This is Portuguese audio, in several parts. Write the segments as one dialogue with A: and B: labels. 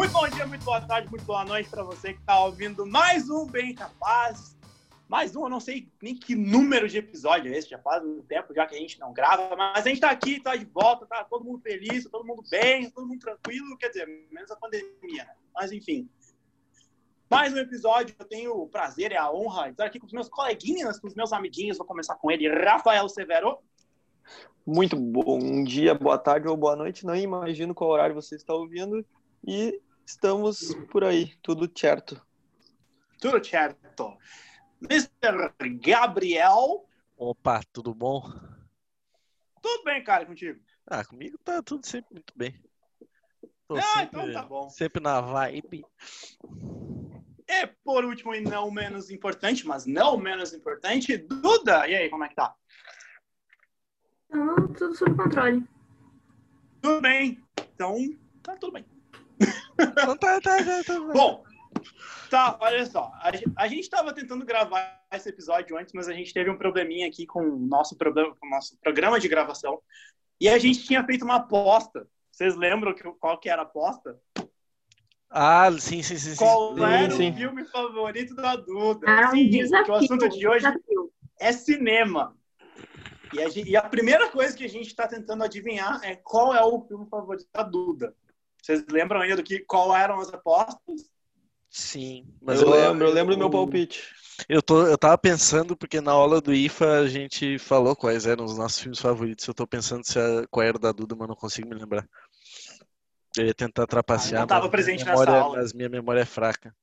A: Muito bom dia, muito boa tarde, muito boa noite para você que está ouvindo mais um Bem Capaz. Mais um, eu não sei nem que número de episódio é esse, já faz um tempo já que a gente não grava, mas a gente está aqui, está de volta, tá todo mundo feliz, tá todo mundo bem, todo mundo tranquilo, quer dizer, menos a pandemia, né? Mas enfim. Mais um episódio, eu tenho o prazer e a honra de estar aqui com os meus coleguinhas, com os meus amiguinhos. Vou começar com ele, Rafael Severo.
B: Muito bom dia, boa tarde ou boa noite. Não imagino qual horário você está ouvindo. E estamos por aí, tudo certo.
A: Tudo certo. Mr. Gabriel.
C: Opa, tudo bom?
A: Tudo bem, cara, contigo?
C: Ah, comigo tá tudo sempre muito bem. Tô
A: ah,
C: sempre,
A: então tá bom.
C: Sempre na vibe.
A: E por último e não menos importante, mas não menos importante, Duda. E aí, como é que tá?
D: Então, tudo sob controle.
A: Tudo bem. Então, tá tudo bem.
C: Então tá, tá, tá, tá.
A: Bom, tá, olha só. A, a gente estava tentando gravar esse episódio antes, mas a gente teve um probleminha aqui com o nosso, problema, com o nosso programa de gravação. E a gente tinha feito uma aposta. Vocês lembram que, qual que era a aposta?
C: Ah, sim, sim, sim.
A: Qual
B: sim,
A: era
B: sim.
A: o filme favorito da Duda?
D: Um
A: Sim,
D: desafio.
A: que o assunto de hoje
D: desafio.
A: é cinema. E a, e a primeira coisa que a gente está tentando adivinhar é qual é o filme favorito da Duda. Vocês lembram ainda do que qual eram as apostas?
C: Sim,
B: eu, lembro, eu lembro do meu palpite.
C: Eu, tô, eu tava pensando, porque na aula do IFA a gente falou quais eram os nossos filmes favoritos. Eu tô pensando se a, qual era o da Duda, mas não consigo me lembrar. Eu ia tentar trapacear.
A: Ah, não tava
C: mas
A: presente
C: minha
A: nessa
C: memória,
A: aula.
C: Mas minha memória é fraca.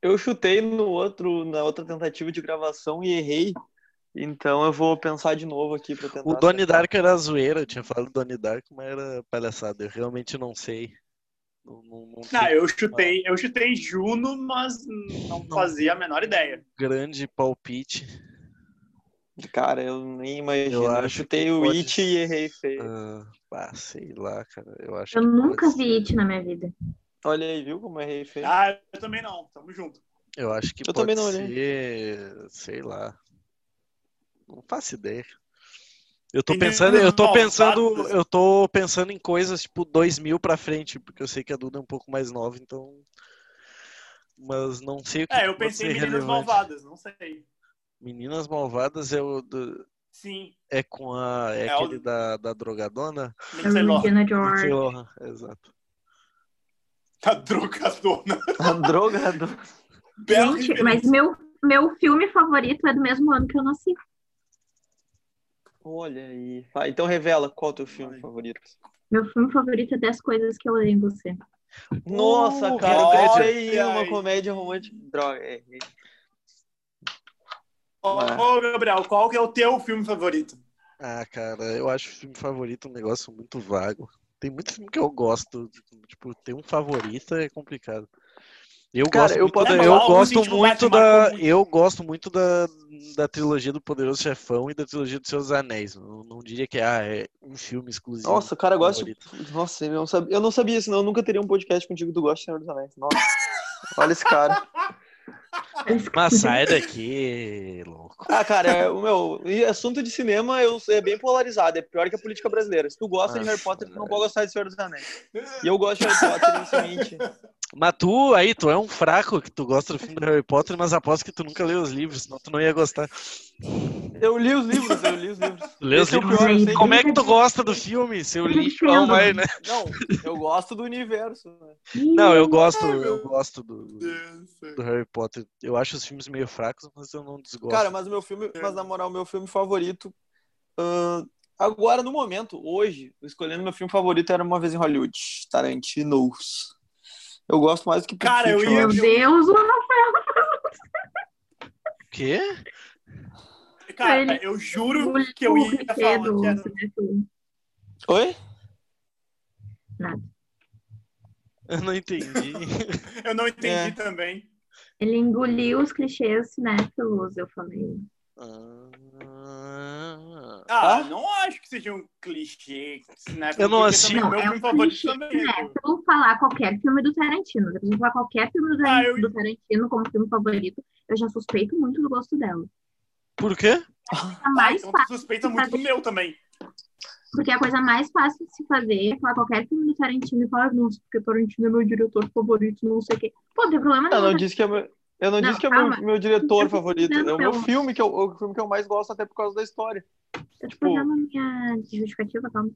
B: Eu chutei no outro, na outra tentativa de gravação e errei. Então eu vou pensar de novo aqui para tentar.
C: O Donnie
B: acertar.
C: Dark era zoeira, eu tinha falado Donnie Dark, mas era palhaçada. Eu realmente não sei. Não, não, não
A: Não,
C: tenho
A: eu chutei, eu chutei Juno, mas não fazia a menor ideia.
C: grande palpite.
B: Cara, eu nem imagino.
C: Eu
B: Eu, chutei o
C: pode
B: It e errei feio.
C: Ah, ah, sei lá, cara. Eu acho
D: Eu
C: que
D: nunca vi
C: ser-
D: It na minha vida.
B: Olha aí, viu como eu errei feio?
A: Ah, eu também não. Tamo junto.
C: Eu acho que
B: Eu
C: pode
B: também não olhei.
C: ser, sei lá. Não faço ideia. Eu tô pensando, eu tô pensando, eu tô pensando em coisas tipo 2000 pra frente, porque eu sei que a Duda é um pouco mais nova, então mas não sei o que
A: É, eu pensei em Meninas
C: relevante.
A: Malvadas, não sei.
C: Meninas Malvadas é o do-
A: Sim,
C: é com a é,
A: É o-
C: aquele da, da drogadona?
D: É
A: Lindsay
D: George.
C: Lindsay Lohan, exato.
A: A drogadona.
B: A droga do...
A: Bela
D: Gente, mas meu, meu filme favorito é do mesmo ano que eu nasci.
B: Olha aí. Vai, então revela qual é o teu filme
A: Vai.
B: favorito.
D: Meu filme favorito é 10 coisas que eu odeio em você.
B: Nossa,
C: Uh,
B: cara, eu pensei em uma
A: aí.
B: comédia romântica. Droga, errei.
A: Ô,
B: Ah.
A: ô, Gabriel, qual que é o teu filme favorito?
C: Ah, cara, eu acho o filme favorito um negócio muito vago. Tem muito filme que eu gosto, tipo, ter um favorito é complicado. Eu
B: Cara,
C: gosto
B: eu
C: muito, da,
A: É,
C: eu gosto muito da,
A: muito.
C: eu gosto muito da, da trilogia do Poderoso Chefão e da trilogia dos Seus Anéis. Não, não diria que ah, é um filme exclusivo.
B: Nossa, cara, eu gosto. Nossa, eu não sabia, eu não sabia, senão eu nunca teria um podcast contigo do Gosto de Senhor dos Anéis. Nossa. Olha esse cara.
C: Mas sai daqui, louco.
B: Ah, cara, é, o meu e assunto de cinema eu, é bem polarizado. É pior que a política brasileira. Se tu gosta de
C: Nossa,
B: Harry Potter, tu não pode gostar de Senhor dos Anéis. E eu gosto de Harry Potter, inicialmente.
C: Mas tu, aí, tu é um fraco que tu gosta do filme do Harry Potter, mas aposto que tu nunca leu os livros, senão tu não ia gostar.
B: Eu li os livros, eu li os livros.
C: Os
B: é o
C: livros?
B: pior, eu sei
C: Como é que tu gosta do filme, seu lixo? Não, vai, né?
B: Não, eu gosto do universo. né?
C: Não, eu gosto, eu gosto do, do Harry Potter. Eu acho os filmes meio fracos, mas eu não desgosto.
B: Cara, mas o meu filme, mas na moral, o meu filme favorito. ahn, agora, no momento, hoje, escolhendo meu filme favorito era Uma Vez em Hollywood, Tarantino's. Eu gosto mais do que
A: Cara, eu ia-
D: Meu. Deus, o
C: o quê?
A: Cara,
D: Ele-
A: eu juro
D: o
A: que eu ia falar que era...
B: Oi?
C: Eu não entendi.
A: Eu não entendi
B: É.
A: também.
D: Ele engoliu os clichês cinéfilos, eu falei.
C: Ah,
A: Ah,
B: Ah?
A: não acho que seja um clichê. Né?
C: Eu não assisti.
D: Não,
A: o meu
D: é
A: filme
D: um
A: favorito
D: clichê
A: também é.
D: cinéfilo falar qualquer filme do Tarantino. Se a falar qualquer filme do,
A: Ah, eu-
D: do Tarantino como filme favorito, eu já suspeito muito do gosto dela.
C: Por quê?
A: Ah,
D: mais
A: então tu
D: fácil.
A: suspeita muito do meu também.
D: Porque é a coisa mais fácil de se fazer é falar qualquer filme do Tarantino e falar, nossa, porque o Tarantino é meu diretor favorito, não sei o quê. Pô, não tem problema
B: Eu
D: nenhum.
B: não disse que é meu, eu não,
D: Não,
B: disse que é meu, meu diretor
D: Eu tô
B: favorito. É o meu filme que eu, o filme que eu mais gosto, até por causa da história.
D: Eu tô
B: tipo-
D: dando a minha justificativa, calma.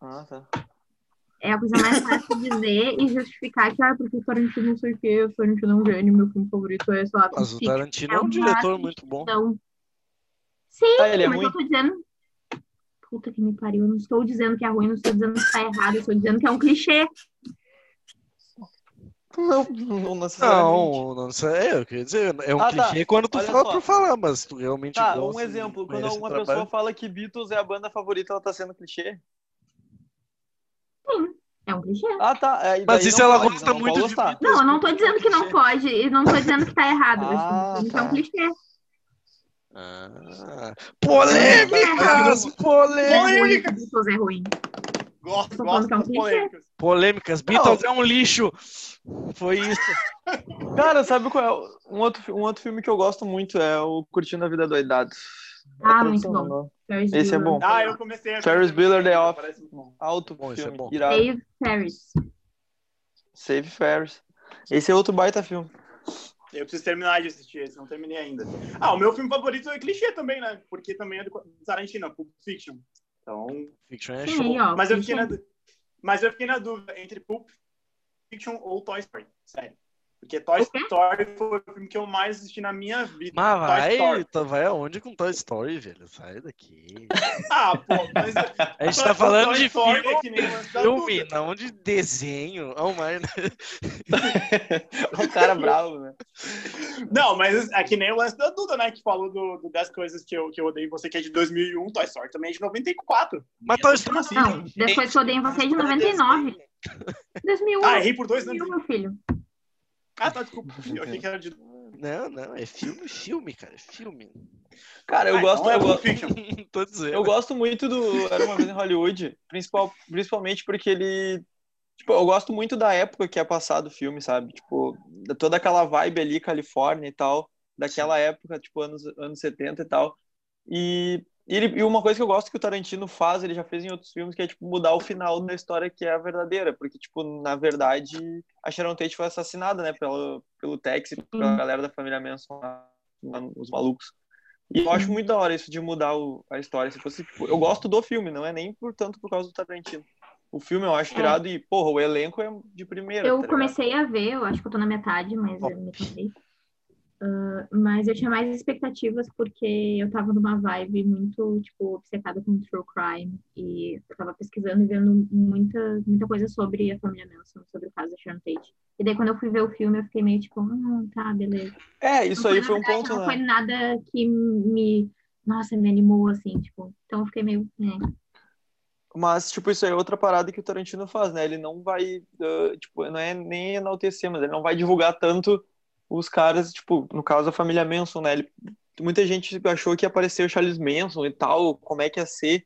B: Ah, tá.
D: É a coisa mais fácil de dizer e justificar que, ah, porque o Tarantino não sei o quê, o Tarantino é um gênio, meu filme favorito é, sei lá,
C: Mas o. Tarantino é um
D: uma
C: diretor muito bom.
D: Sim,
B: Ah, ele é
D: mas
B: ruim?
D: eu tô dizendo. Puta que me pariu, eu não estou dizendo que é ruim, não estou dizendo que tá errado, eu estou dizendo que é um clichê.
B: Não, não necessariamente.
C: Não, não sei. É, eu queria dizer, é um
B: Ah, tá.
C: clichê quando tu
B: Olha
C: fala
B: só.
C: por falar, mas tu realmente
B: Tá,
C: gosta
B: um exemplo. Quando uma
C: trabalho.
B: pessoa fala que Beatles é a banda favorita, ela tá sendo clichê?
D: É um clichê.
B: Ah, tá. É,
C: Mas
B: não
C: ela gosta muito de?
D: Não, eu não tô
C: porque
D: dizendo que não pode, e não tô dizendo que tá errado. eu
B: Ah,
D: estou dizendo que é um
B: tá.
D: clichê.
C: Ah, polêmicas! Polêmicas!
D: Beatles é ruim.
A: Gosto, gosto
D: é um clichê.
A: polêmicas.
C: Polêmicas. Beatles é um lixo. Foi isso.
B: Cara, sabe qual é? Um outro, um outro filme que eu gosto muito é o Curtindo a Vida Doidado. É
D: Ah, muito
B: tradução,
D: bom.
B: não.
D: Ferris
B: Esse é bom.
A: Ah, eu comecei a
B: Ferris Bueller, The
A: muito bom.
B: Alto
C: Bom, esse é
B: filme.
C: bom.
B: Irado.
D: Dave Ferris.
B: Save Ferris. Esse é outro baita filme.
A: Eu preciso terminar de assistir esse, não terminei ainda. Ah, o meu filme favorito é clichê também, né? Porque também é do Tarantino, Pulp Fiction. Então,
C: Fiction é
D: Sim,
C: show.
D: aí, ó.
A: mas eu fiquei na, mas eu fiquei na dúvida entre Pulp Fiction ou Toy Story, sério. Porque Toy? Story foi o filme que eu mais assisti na minha vida.
C: Mas vai,
A: Story.
C: tu vai aonde com Toy Story, velho? Sai daqui.
A: Ah, pô, mas
C: A gente tá falando
A: Toy
C: de
A: Story
C: filme,
A: é que nem o lance da
C: filme,
A: Duda.
C: não de desenho. Oh, my.
B: um cara bravo, né?
A: Não, mas é que nem o lance da Duda, né? Que falou do, do 10 coisas que eu, que eu odeio em você, que é de 2001. Toy Story também é de 94.
C: Mas Toy Story
A: assim?
D: Não, depois que eu odeio em você é de 99. 2001.
A: Ah, errei por dois anos.
D: 2001, meu filho.
A: Ah, tá, desculpa. Eu achei que era de.
C: Não, não, é filme, filme, cara, é filme.
B: Cara, eu
A: Ah,
B: gosto.
A: então é
B: eu, gosto
A: Fiction.
C: Tô dizendo.
B: eu gosto muito do Era uma vez em Hollywood, principal, principalmente porque ele. Tipo, eu gosto muito da época que é passado o filme, sabe? Tipo, da- toda aquela vibe ali, Califórnia e tal, daquela época, tipo, anos, anos 70 e tal. E, e, ele- e uma coisa que eu gosto que o Tarantino faz, ele já fez em outros filmes, que é, tipo, mudar o final da história que é a verdadeira. Porque, tipo, na verdade, a Sharon Tate foi assassinada, né, pelo, pelo Tex e pela galera da família Manson, os malucos. E eu acho muito da hora isso de mudar o- a história. Se fosse, tipo, eu gosto do filme, não é nem por tanto por causa do Tarantino. O filme eu acho
D: É.
B: irado e, porra, o elenco é de primeira.
D: Eu
B: tá
D: comecei a ver, eu acho que eu tô na metade, mas eu me cansei. Ah, mas eu tinha mais expectativas porque eu tava numa vibe muito, tipo, obcecada com true crime. E eu tava pesquisando e vendo muita, muita coisa sobre a família Manson, sobre o caso da Sharon Tate. E daí, quando eu fui ver o filme, eu fiquei meio tipo, ah, tá, beleza.
B: É, isso
D: Não
B: aí foi um
D: verdade,
B: ponto,
D: Não
B: né?
D: foi nada que me, nossa, me animou, assim, tipo. Então eu fiquei meio, é.
B: Mas, tipo, isso aí é outra parada que o Tarantino faz, né? Ele não vai, ah, tipo, não é nem enaltecer, mas ele não vai divulgar tanto os caras, tipo, no caso a família Manson, né? Ele, muita gente achou que ia aparecer o Charles Manson e tal, como é que ia ser.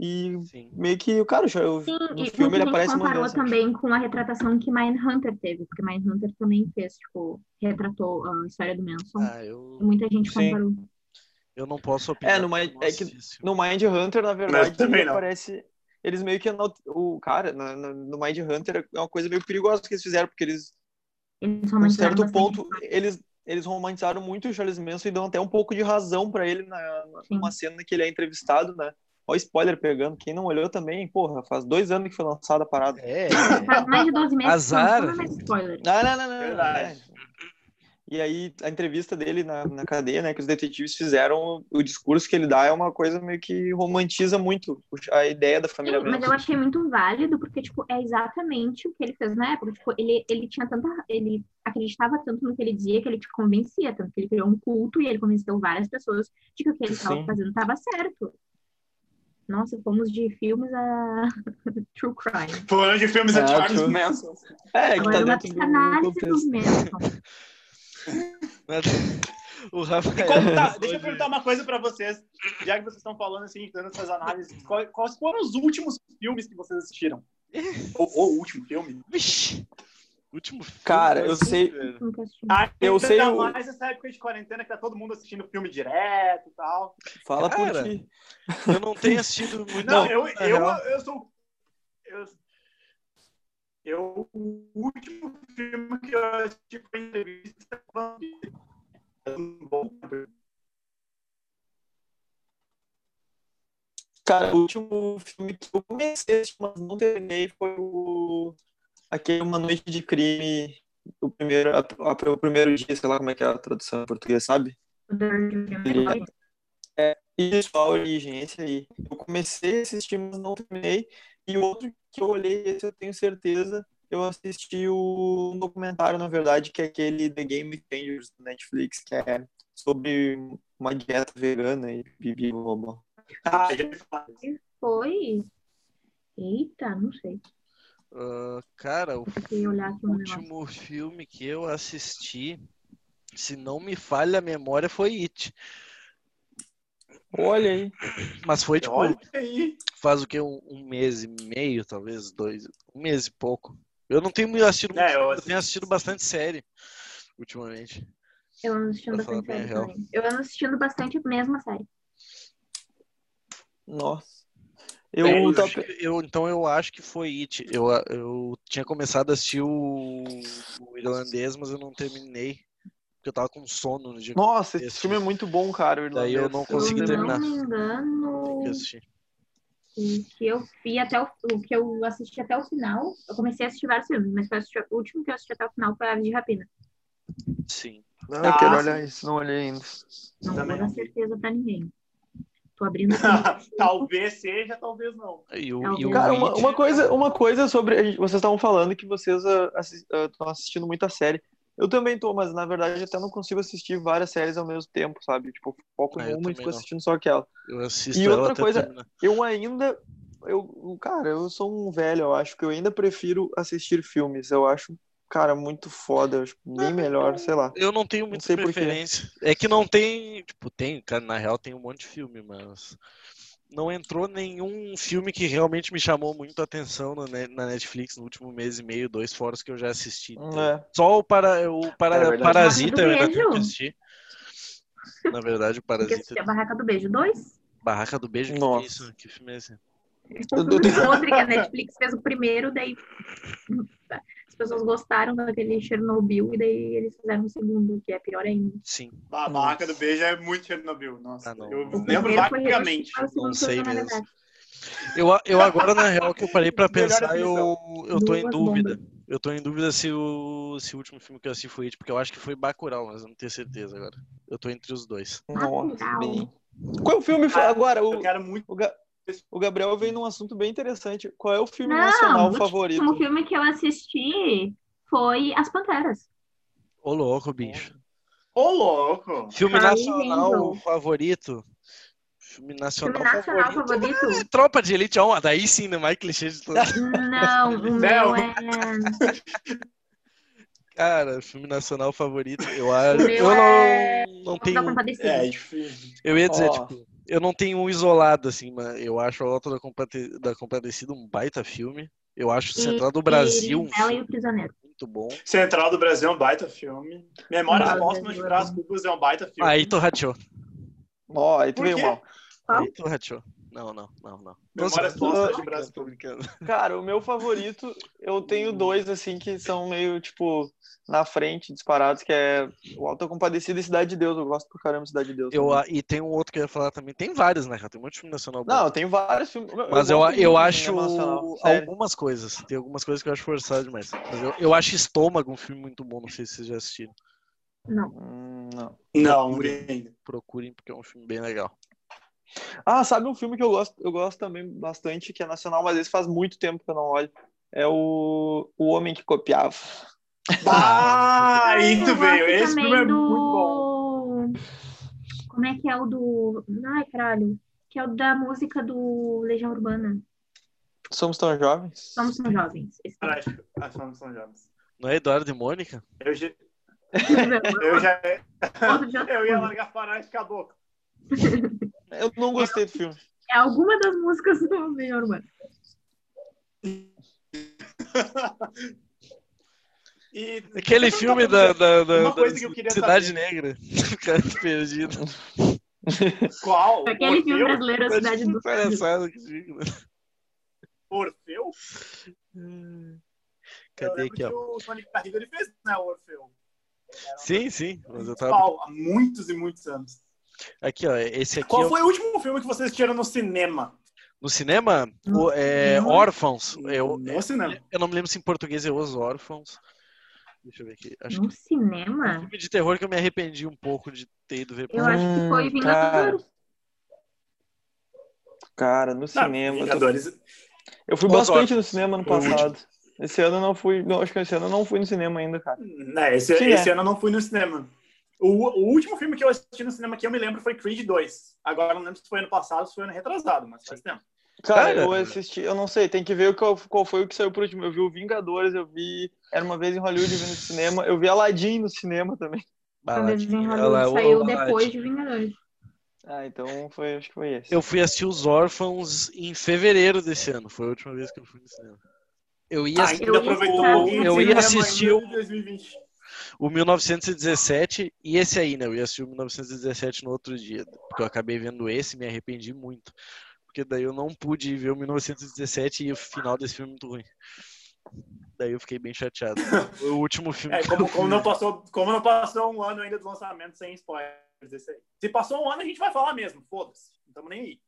B: E
C: Sim.
B: meio que, cara, o-
D: Sim,
B: no
D: e
B: filme ele
D: gente
B: aparece uma
D: comparou
B: vez.
D: também com a retratação que Mindhunter teve, porque Mindhunter também fez, tipo, retratou a história do Manson.
C: Ah, eu,
D: E muita gente
B: Sim.
D: comparou.
C: eu não posso opinar.
B: É, no Mind- é que- No Mind Hunter, na verdade, ele aparece. Eles meio que. O cara, no Mind Hunter, é uma coisa meio perigosa que eles fizeram, porque eles,
D: Eles
B: a um certo
D: bastante.
B: ponto, eles, eles romantizaram muito o Charles Manson e dão até um pouco de razão pra ele na, numa cena que ele é entrevistado, né? Olha o spoiler pegando. Quem não olhou também, porra, faz dois anos que foi lançada a parada.
C: É,
D: Faz mais de 12 meses
C: Azar.
D: que não é mais spoiler.
B: Não, não, não, não.
A: Verdade.
B: É. E aí, a entrevista dele na, na cadeia, né, que os detetives fizeram, o discurso que ele dá é uma coisa meio que romantiza muito a ideia da família
D: Sim, mas eu achei muito válido, porque, tipo, é exatamente o que ele fez na época. Tipo, ele, ele tinha tanta. Ele acreditava tanto no que ele dizia que ele te convencia, tanto que ele criou um culto e ele convenceu várias pessoas de que o que ele estava fazendo estava certo. Nossa, fomos de filmes a true crime.
A: Falando de filmes
B: Ah,
A: de Charles
B: true.
A: Manson.
B: É, que
D: Agora,
B: tá
D: uma
B: dentro do, do
D: dos Manson.
C: o Rafael.
A: tá- deixa eu perguntar uma coisa pra vocês, já que vocês estão falando assim, dando essas análises, quais foram os últimos filmes que vocês assistiram? ou, ou o último filme?
C: Vixe. Último filme.
B: Cara, eu
C: assim,
B: sei-.
A: Ah,
B: Eu
A: ainda
B: sei o-
A: mais essa época de quarentena que tá todo mundo assistindo filme direto e tal.
B: Fala
C: Cara,
B: por ti.
C: Eu não tenho assistido muito.
A: Não,
C: na
A: eu, eu, eu sou. Eu, eu, o último filme que eu assisti foi entrevista com a Vampira. Um bom tempo.
B: Cara, o último filme que eu comecei mas não terminei, foi o... aquele Uma Noite de Crime, o primeiro, a- a- o primeiro dia, sei lá como é que é a tradução em português, sabe? Ele- Isso, a origem, esse aí. Eu comecei a assistir, mas não terminei. E outro que eu olhei, esse eu tenho certeza, eu assisti o um documentário, na verdade, que é aquele The Game Changers do Netflix, que é sobre uma dieta vegana e bibi blá.
A: Ah, já.
D: Foi. Eita, não sei.
C: Ah, cara, o último filme que eu assisti, se não me falha a memória, foi It.
B: Olha aí.
C: Mas foi tipo,
A: Olha aí.
C: faz o que? Um, um mês e meio, talvez, dois. Um mês e pouco. Eu não tenho assistido muito,
A: É, eu
C: filme, eu
A: assisti-
C: tenho assistido bastante série ultimamente.
D: Eu ando assistindo bastante
C: a
D: série
C: real.
D: também. Eu ando assistindo bastante a mesma série.
B: Nossa. Eu,
C: Eu
B: tava-
C: que- eu- então eu acho que foi It. Eu, eu tinha começado a assistir o, o irlandês, mas eu não terminei. Porque eu tava com sono no dia
B: Nossa,
C: Esse
B: esse filme é muito bom, cara. o
C: Daí eu
B: irlandês.
C: não consegui
D: Se eu
C: terminar.
D: não me engano,
C: eu
D: que eu vi até o, que eu assisti até o final, eu comecei a assistir vários filmes, mas foi assistir- o último que eu assisti até o final foi a de Rapina.
C: Sim.
B: Não, eu
A: Ah,
B: quero
A: sim.
B: olhar isso, não olhei ainda.
D: Não
A: Também
D: vou dar certeza pra ninguém. Tô abrindo
A: talvez seja, talvez não.
C: E o,
D: Talvez.
C: e o
B: Cara, uma, uma coisa, uma coisa sobre. Vocês estavam falando que vocês estão assistindo muita série. Eu também tô, mas na verdade até não consigo assistir várias séries ao mesmo tempo, sabe? Tipo, foco
C: Ah,
B: em uma e fico
C: não.
B: assistindo só aquela.
C: eu assisto
B: E outra coisa-
C: terminar.
B: Eu ainda. Eu, cara, eu sou um velho, eu acho que eu ainda prefiro assistir filmes. Eu acho, cara, muito foda. Eu acho bem melhor, sei lá.
C: Eu não tenho muita preferência. É que não tem, tipo, tem, cara, na real tem um monte de filme, mas não entrou nenhum filme que realmente me chamou muito a atenção na Ne- na Netflix no último mês e meio, dois fora os que eu já assisti. Então,
B: É.
C: Só o, para, o para,
B: É.
C: Parasita eu ainda tenho que assistir. Na verdade, o Parasita.
D: a Barraca do Beijo 2.
C: Barraca do Beijo, que, é isso? Que filme é esse?
D: Outro que a Netflix fez o primeiro, daí pessoas gostaram daquele Chernobyl e daí eles fizeram o segundo, que é pior ainda.
C: Sim.
A: A barraca do beijo é muito Chernobyl. Nossa,
C: Ah,
A: eu
C: O
A: lembro
D: primeiro foi
A: vagamente.
C: Não sei mesmo. Eu, eu agora, na real, que eu parei pra
A: Melhor
C: pensar, eu, eu tô em dúvida.
D: bombas.
C: Eu tô em dúvida se o, se o último filme que eu assisti foi It, porque eu acho que foi Bacurau, mas eu não tenho certeza agora. Eu tô entre os dois.
B: Nossa, bem. Qual é o filme?
A: Ah,
B: Agora,
A: Eu
B: o,
A: quero muito.
B: o, o Gabriel veio num assunto bem interessante. Qual é o filme
D: Não,
B: nacional
D: o
B: favorito?
D: último filme que eu assisti foi As Panteras.
C: Ô, louco, bicho.
A: Ô, louco!
C: Filme nacional
D: Angel.
C: favorito. Filme nacional,
D: Filme nacional
C: favorito.
D: favorito?
C: É, Tropa de Elite 1, daí sim, né? Mais clichê de todos.
D: Não, o
A: Não.
D: meu é.
C: Cara, filme nacional favorito, eu acho.
D: meu
C: Eu
D: é-
C: não, não
D: Da
C: tenho.
D: Compadecida.
A: É, difícil.
C: Eu ia dizer,
B: Ó.
C: tipo, eu não tenho um isolado, assim, mas eu acho a Auto da, Compate- da Compadecida um baita filme. Eu acho
D: E-
C: Central do Brasil um
D: e Ela e o Prisioneiro.
C: muito bom.
A: Central do Brasil é um baita filme. Memórias
D: Ah,
A: Póstumas de Brás Cubas é um baita filme.
C: Aí tu rachou.
B: Ó, aí tu veio mal.
C: Aí tu rachou. Não, não, não, não.
A: Memórias
C: tô
A: de
C: tô brincando.
B: Cara, o meu favorito, eu tenho dois, assim, que são meio, tipo, na frente, disparados, que é o Alta Compadecida e Cidade de Deus. Eu gosto por caramba de Cidade de Deus.
C: Eu,
B: também.
C: e tem um outro que eu ia falar também. Tem vários, né, cara? Tem um monte de filme nacional bom.
B: Não, eu tenho vários filmes.
C: Mas eu, eu,
B: de
C: acho algumas coisas. Tem algumas coisas que eu acho forçado demais. Mas eu, eu acho Estômago um filme muito bom. Não sei se vocês já assistiram.
D: Não.
B: Hum, não.
A: Não, ainda.
C: Procurem, porque é um filme bem legal.
B: Ah, sabe um filme que eu gosto, eu gosto também bastante, que é nacional, mas esse faz muito tempo que eu não olho. É o, o Homem que Copiava.
A: Ah,
D: Eu
A: veio. Esse filme é
D: também
A: muito bom.
D: Como é que é o do. Ai, caralho. Que é o da música do Legião Urbana.
B: Somos tão jovens?
D: Somos tão jovens. Esse
A: Cara, acho que acho que não são jovens.
C: Não é Eduardo e Mônica?
A: Eu já, eu já eu ia largar Farás de caboclo.
B: Eu não gostei do filme.
D: É alguma das músicas do Legião Urbana.
A: E
C: Aquele filme da, da, da- da Cidade Negra. O cara perdido.
A: qual?
D: Aquele filme
A: Orfeu?
D: brasileiro, A Cidade do
C: Palhaçada que fica, né?
A: Orfeu? Eu
C: Cadê aqui, ó?
A: o Tony Carrillo ele fez, né, o Orfeu.
C: Sim, sim. Mas eu tava...
A: Há muitos e muitos anos.
C: Aqui, ó. Esse aqui
A: Qual
C: é
A: foi o último filme que vocês assistiram no cinema?
C: no cinema. O, é,
D: Hum.
C: Órfãos. Eu,
A: No cinema.
C: eu não me lembro se em português é Os Órfãos. Deixa eu ver aqui. Acho
D: No
C: que é um
D: cinema?
C: filme de terror que eu me arrependi um pouco de ter ido ver.
D: Eu acho que foi
B: Hum,
D: Vingadores.
B: Cara, no
A: Não,
B: cinema. eu tô-
A: Vingadores.
B: Eu fui
C: Os
B: bastante
C: Órfãos.
B: no cinema ano
C: Foi o
B: passado. Esse ano eu não fui. Não, acho que esse ano eu não fui no cinema ainda, cara.
A: Né, esse,
B: Sim,
A: esse
B: é.
A: ano eu não fui no cinema. O, o último filme que eu assisti no cinema que eu me lembro foi Creed 2. Agora eu não lembro se foi ano passado ou se foi ano retrasado, mas faz tempo.
B: Cara,
C: Cara.
B: eu assisti, eu não sei, tem que ver qual, qual foi o que saiu por último. Eu vi o Vingadores, eu vi. Era uma vez em Hollywood eu vi no cinema. Eu vi Aladdin no cinema também.
D: Eles em. Hollywood
C: Ela- o-
D: saiu depois de Vingadores.
B: Ah, então foi, acho que foi esse.
C: Eu fui assistir Os Órfãos em fevereiro desse ano. Foi a última vez que eu fui no cinema. Eu ia
A: Ah,
C: assistir
A: ainda
D: eu
C: eu
A: de
C: ia assistir
A: ainda
C: o-
A: em 2020.
C: O 1917 e esse aí, né? Eu ia assistir o 1917 no outro dia. Porque eu acabei vendo esse e me arrependi muito. Porque daí eu não pude ver o 1917 e o final desse filme é muito ruim. Daí eu fiquei bem chateado. Foi o último filme
A: É,
C: que
A: como,
C: eu
A: como não passou, como não passou um ano ainda do lançamento sem spoilers desse aí. Se passou um ano, a gente vai falar mesmo, foda-se. Não estamos nem aí.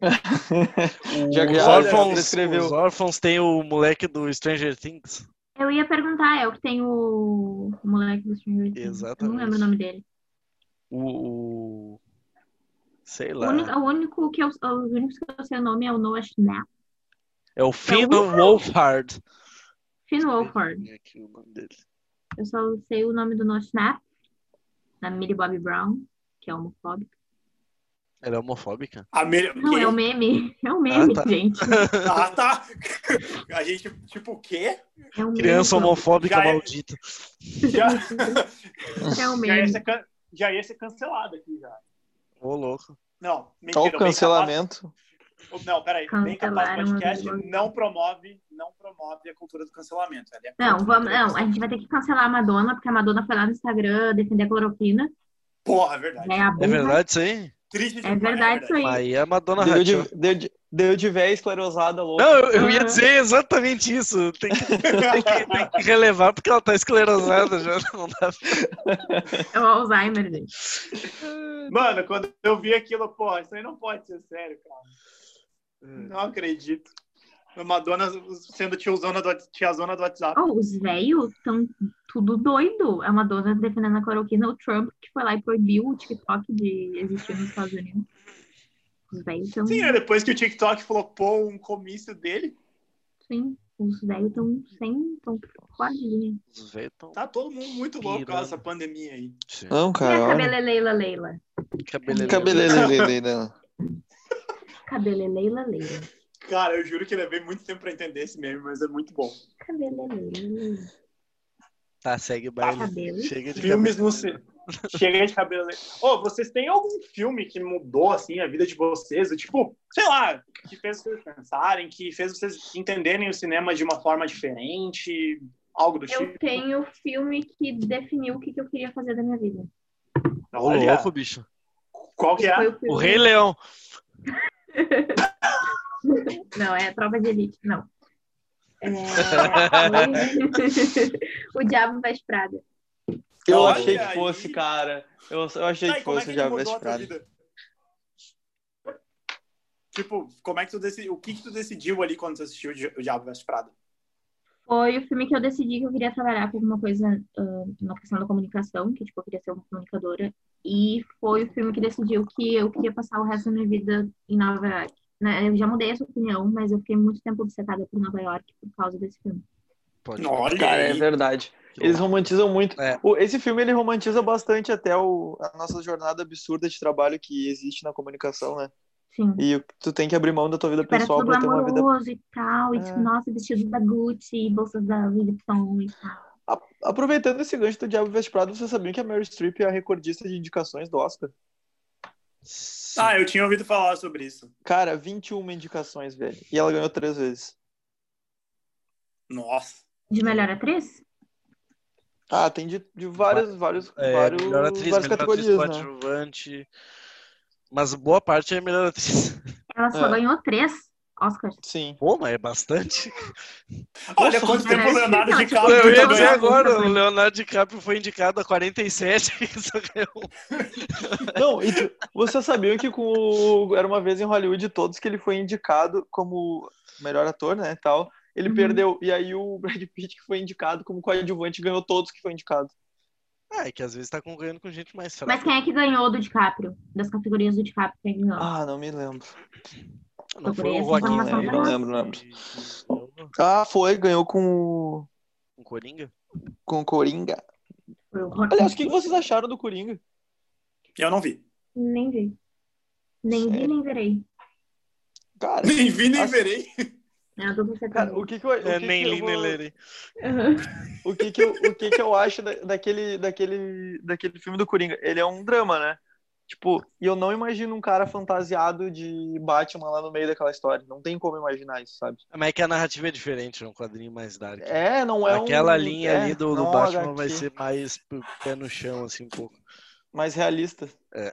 C: Os órfãos, os órfãos tem o moleque do Stranger Things.
D: Eu ia perguntar, é o que tem o, o moleque do Stranger Things. Eu não
C: Exatamente.
D: lembro o nome dele.
C: O. o- Sei
D: O
C: lá.
D: único, o único que eu, os únicos que eu sei o nome é o Noah Schnapp.
C: É o Finn
D: É o-
C: Wolfhard.
D: Finn Wolfhard.
C: Tem aqui o nome dele.
D: Eu só sei o nome do Noah Schnapp, da Millie Bobby Brown, que é homofóbica.
C: Ela é homofóbica?
A: A me...
D: Não, é o meme. É o meme,
C: tá.
D: gente.
A: Ah, tá. A gente, tipo, o quê?
D: É um
C: Criança
D: meme.
C: homofóbica
A: Já é-
C: maldita.
A: Já,
D: É um
A: já, ia
D: meme.
A: ser, can- já ia ser cancelado aqui já.
C: Ô, louco.
A: Não, mentira.
B: Olha o
A: Bem Capaz-
B: cancelamento.
A: Não, peraí. Bem capaz podcast
D: o Big
A: não promove, não promove a cultura do cancelamento. Ela é
D: Não, vamos, não, a gente vai ter que cancelar a Madonna, porque a Madonna foi lá no Instagram defender a cloroquina.
A: Porra, é verdade.
D: É a
C: É
D: burra.
C: verdade isso aí?
A: Triste
D: É
A: demais,
D: verdade isso aí.
C: Aí a Madonna
B: Deu de, deu, de, deu de véia esclerosada louca.
C: Não, eu, eu ia dizer exatamente isso. Tem que, tem que- tem que relevar porque ela tá esclerosada já. Não dá
D: É o Alzheimer, gente.
A: Mano, quando eu vi aquilo, porra, isso aí não pode ser sério, cara. Não acredito. A Madonna sendo tiozona do, tiazona do WhatsApp.
D: Oh, os velhos estão tudo doido. A Madonna defendendo a cloroquina, o Trump que foi lá e proibiu o TikTok de existir nos Estados Unidos. Os velhos estão.
A: Sim, né? depois que o TikTok flopou um comício dele,
D: Sim, os velhos estão sem. estão coadinha.
C: Os velhos tão
A: tá todo mundo muito louco com essa pandemia aí.
C: Sim.
B: Não,
D: E
B: cara.
D: a
B: olha.
D: cabeleleila Leila?
C: Cabeleleiro.
B: Cabeleleira.
D: Cabeleleila Leila.
A: Cara, eu juro que levei muito tempo pra entender esse meme, mas é muito bom.
D: Cabeleleila.
C: Tá, segue o baile.
D: Cabelo.
C: Chega de
A: Filmes no
C: cabelo.
A: cinema. Chega de cabelo. Ô, vocês têm algum filme que mudou, assim, a vida de vocês? Tipo, sei lá, que fez vocês pensarem, que fez vocês entenderem o cinema de uma forma diferente? Algo do
D: Eu
A: tipo?
D: tenho filme que definiu o que, que eu queria fazer da minha vida.
C: Ô, louco, bicho.
A: qual que é?
D: o.
C: O Rei Leão.
D: Não, é Tropa de Elite, não. É... o Diabo Veste Prada.
B: Eu
A: Olha
B: achei que
A: aí.
B: fosse, cara. Eu, eu achei
A: Tá,
B: que
A: e como é
B: fosse
A: que
B: já
A: ele mudou a tua
B: Vesprado.
A: vida? Tipo, como é que tu decidiu? O que que tu decidiu ali quando tu assistiu o Di- o Diabo Veste Prada?
D: Foi o filme que eu decidi que eu queria trabalhar com alguma coisa ah, na questão da comunicação, que tipo, eu queria ser uma comunicadora. E foi o filme que decidiu que eu queria passar o resto da minha vida em Nova York. Né, Eu já mudei essa opinião, mas eu fiquei muito tempo obcecada por Nova York por causa desse filme.
C: Pode.
A: Olha
B: Cara, é verdade. Eles romantizam muito.
C: É.
B: Esse filme ele romantiza bastante até o, a nossa jornada absurda de trabalho que existe na comunicação, né?
D: Sim.
B: E tu tem que abrir mão da tua vida
D: Era
B: pessoal pra ter uma vida.
D: e tal. E,
B: É.
D: tipo, nossa, vestidos da Gucci, bolsas da Louis Vuitton e tal.
B: A- Aproveitando esse gancho do Diabo Veste Prado, você sabia que a Meryl Streep é a recordista de indicações do Oscar?
A: Ah, eu tinha ouvido falar sobre isso.
B: Cara, 21 indicações, velho. E ela ganhou três vezes.
A: Nossa.
D: De melhor atriz?
B: Ah, tem de, de vários, vários,
C: É,
B: vários,
C: melhor atriz,
B: várias
C: melhor atriz
B: categorias, né?
C: Mas boa parte é melhor atriz.
D: Ela só
B: É.
D: ganhou três Oscars.
B: Sim.
C: Pô, mas é bastante.
A: Olha quanto tempo o Leonardo DiCaprio
C: Eu ia dizer agora, o Leonardo DiCaprio foi indicado a 47 e só ganhou um.
B: Não, e tu, você sabia que com o Era Uma Vez em Hollywood, todos que ele foi indicado como melhor ator, né, tal, ele
D: Uhum.
B: perdeu. E aí o Brad Pitt, que foi indicado como coadjuvante, ganhou todos que foi indicado.
C: Ah, é que às vezes tá concorrendo com gente mais fraca.
D: Mas quem é que ganhou do DiCaprio? Das categorias do DiCaprio, quem ganhou?
B: Ah, não me lembro.
C: Não foi o Joaquim, né?
B: também. Não lembro, não lembro. Ah, foi, ganhou com o,
C: Com Coringa?
B: com o Coringa.
D: Foi o Joaquim.
B: Aliás, o que vocês acharam do Coringa?
A: Eu não vi.
D: Nem vi. Nem vi,
B: Sério?
D: nem verei.
B: Cara,
A: Nem vi, nem
B: Assim-
A: verei.
D: É a dupla
B: cara
D: sertaneja.
B: o que que eu, o
C: É,
B: que
C: nem
B: que eu
C: li,
B: vou-
C: nem lerei.
D: Aham.
B: o que que eu, o que que eu acho da- daquele, daquele, daquele filme do Coringa? Ele é um drama, né? Tipo, e eu não imagino um cara fantasiado de Batman lá no meio daquela história. Não tem como imaginar isso, sabe?
C: Mas é que a narrativa é diferente, é um quadrinho mais dark.
B: É, não é um...
C: Aquela linha
B: é,
C: ali do, do
B: é um
C: Batman vai
B: HQ,
C: ser mais pé no chão, assim, um pouco.
B: mais realista. É.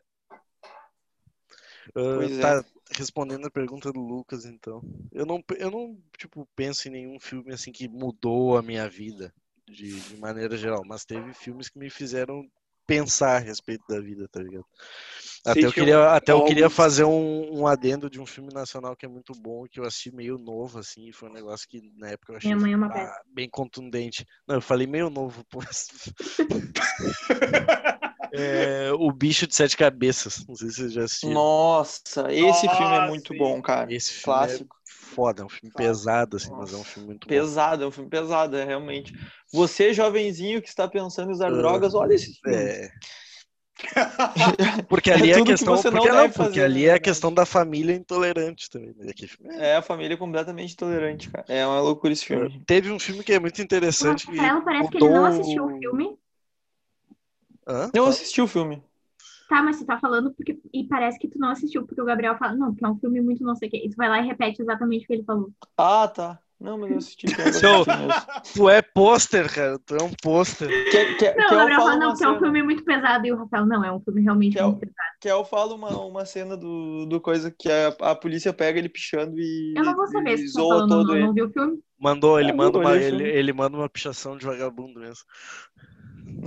C: tá respondendo a pergunta do Lucas, então. Eu não, eu não, tipo, penso em nenhum filme, assim, que mudou a minha vida, de, de maneira geral. Mas teve filmes que me fizeram pensar a respeito da vida, tá ligado? Até eu queria, até eu queria fazer um, um adendo de um filme nacional que é muito bom, que eu assisti meio novo, assim, e foi um negócio que na época eu achei
D: Minha mãe é uma
C: ah, bem contundente. Não, eu falei meio novo, pô. É, o Bicho de Sete Cabeças, não sei se você já assistiu.
B: Nossa, esse filme é
A: Nossa,
B: muito
A: sim.
B: bom, cara.
C: Esse filme
B: Clássico.
C: é foda, é um filme pesado, assim, mas é um
B: Nossa,
C: filme muito bom.
B: Pesado, é um filme pesado, é realmente. Você, jovenzinho que está pensando em usar
C: Ah,
B: drogas, olha esse filme.
C: É. Porque ali
B: É
C: é, a
B: que
C: questão.
B: você não
C: porque não, porque ali é a
B: verdade.
C: questão da família intolerante também. né? É-
B: É, a família completamente tolerante, cara. É uma loucura esse filme.
C: Teve um filme que é muito interessante. que
D: Rafael parece que ele não
C: mudou
D: assistiu o filme.
C: Hã?
B: Eu assisti o filme.
D: Tá, mas você tá falando porque. E parece que tu não assistiu, porque o Gabriel fala, não, porque é um filme muito não sei o quê. E tu vai lá e repete exatamente o que ele falou.
B: Ah, tá. Não, mas eu assisti. eu assisti mesmo.
C: Tu é pôster, cara. Tu é um pôster.
B: Quer, quer,
D: Não,
B: quer
D: o
B: eu
D: Gabriel fala, não, porque é um
B: cena?
D: filme muito pesado. E o Rafael, não, é um filme realmente
B: Que é
D: muito pesado.
B: Quer eu falo uma, uma cena do, do coisa que a, a polícia pega ele pichando e,
D: Eu não vou saber se tu tá falando,
B: todo
D: não,
B: ele.
D: não viu o filme.
C: Mandou, ele
B: É,
C: manda
B: eu
C: uma, ele,
B: filme.
C: ele manda uma pichação de vagabundo mesmo.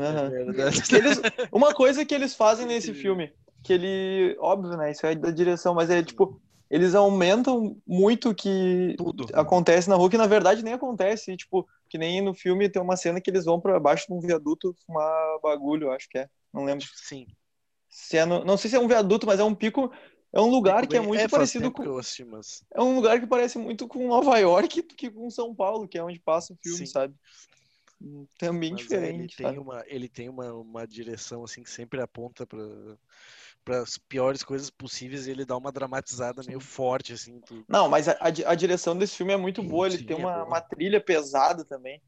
C: É.
B: Eles- uma coisa que eles fazem nesse filme, que ele, óbvio, né, isso é da direção, mas é tipo, eles aumentam muito o que
C: Tudo.
B: acontece na rua, que na verdade nem acontece, tipo, que nem no filme tem uma cena que eles vão pra baixo de um viaduto fumar bagulho, acho que é, não lembro
C: Sim.
B: se é no- não sei se é um viaduto, mas é um pico, é um lugar que é muito
C: faz
B: parecido com,
C: assisti, mas...
B: é um lugar que parece muito com Nova York do que com São Paulo, que é onde passa o filme,
C: Sim.
B: sabe? Também
C: Mas, é,
B: diferente,
C: ele tem uma ele tem uma, uma direção assim que sempre aponta para para as piores coisas possíveis e ele dá uma dramatizada meio forte assim tudo.
B: Não, mas a, a di- a direção desse filme é muito boa, ele
C: Sim,
B: tem
C: é
B: uma,
C: boa.
B: uma trilha pesada também.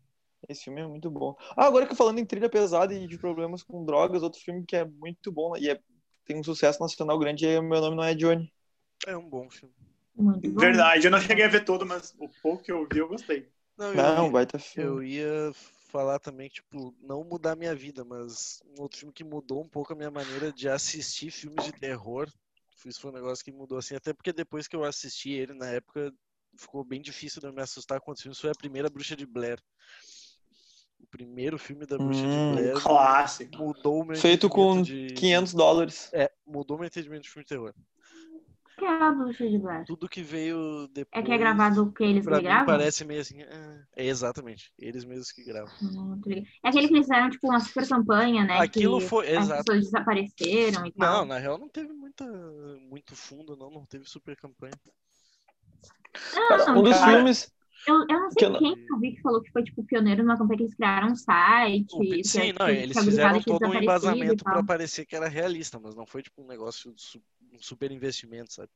B: Esse filme é muito bom. Ah, agora que eu falando em trilha pesada e de problemas com drogas, outro filme que é muito bom e é- tem um sucesso nacional grande é Meu Nome Não É Johnny.
C: É um bom filme.
A: Verdade, eu não cheguei a ver todo, mas o pouco que eu vi eu gostei.
C: Não, eu,
B: Não,
C: ia,
B: baita
C: eu
B: filme.
C: ia falar também tipo, não mudar a minha vida, mas um outro filme que mudou um pouco a minha maneira de assistir filmes de terror. Isso foi um negócio que mudou assim, até porque depois que eu assisti ele na época ficou bem difícil de eu me assustar com os filmes. Foi a primeira Bruxa de Blair. O primeiro filme da Bruxa
B: Hum,
C: de Blair
A: Clássico.
C: mudou o meu
B: Feito com
C: entendimento de...
B: 500 dólares.
C: É, mudou meu entendimento de filme de terror.
D: Que é a Bruxa de Blair?
C: Tudo que veio depois.
D: É que é gravado o que eles
C: Pra
D: que
C: mim
D: gravam?
C: parece meio assim. ah, é exatamente, eles mesmos que gravam.
D: Não. É aquele que eles fizeram, tipo, uma super campanha, né?
C: Aquilo
D: que
C: foi.
D: as
C: Exato.
D: pessoas desapareceram e
C: Não,
D: tal.
C: na real não teve muita, muito fundo, não. Não teve super campanha.
B: Cara, um dos
D: cara,
B: filmes.
D: Eu, eu não
B: que
D: sei
B: eu não-
D: quem eu vi que falou que foi, tipo, pioneiro numa campanha que eles criaram um site.
C: O
D: que-
C: Sim,
D: que-
C: não,
D: que
C: eles fizeram todo um embasamento
D: tal.
C: pra parecer que era realista, mas não foi tipo um negócio de su- um super investimento, sabe?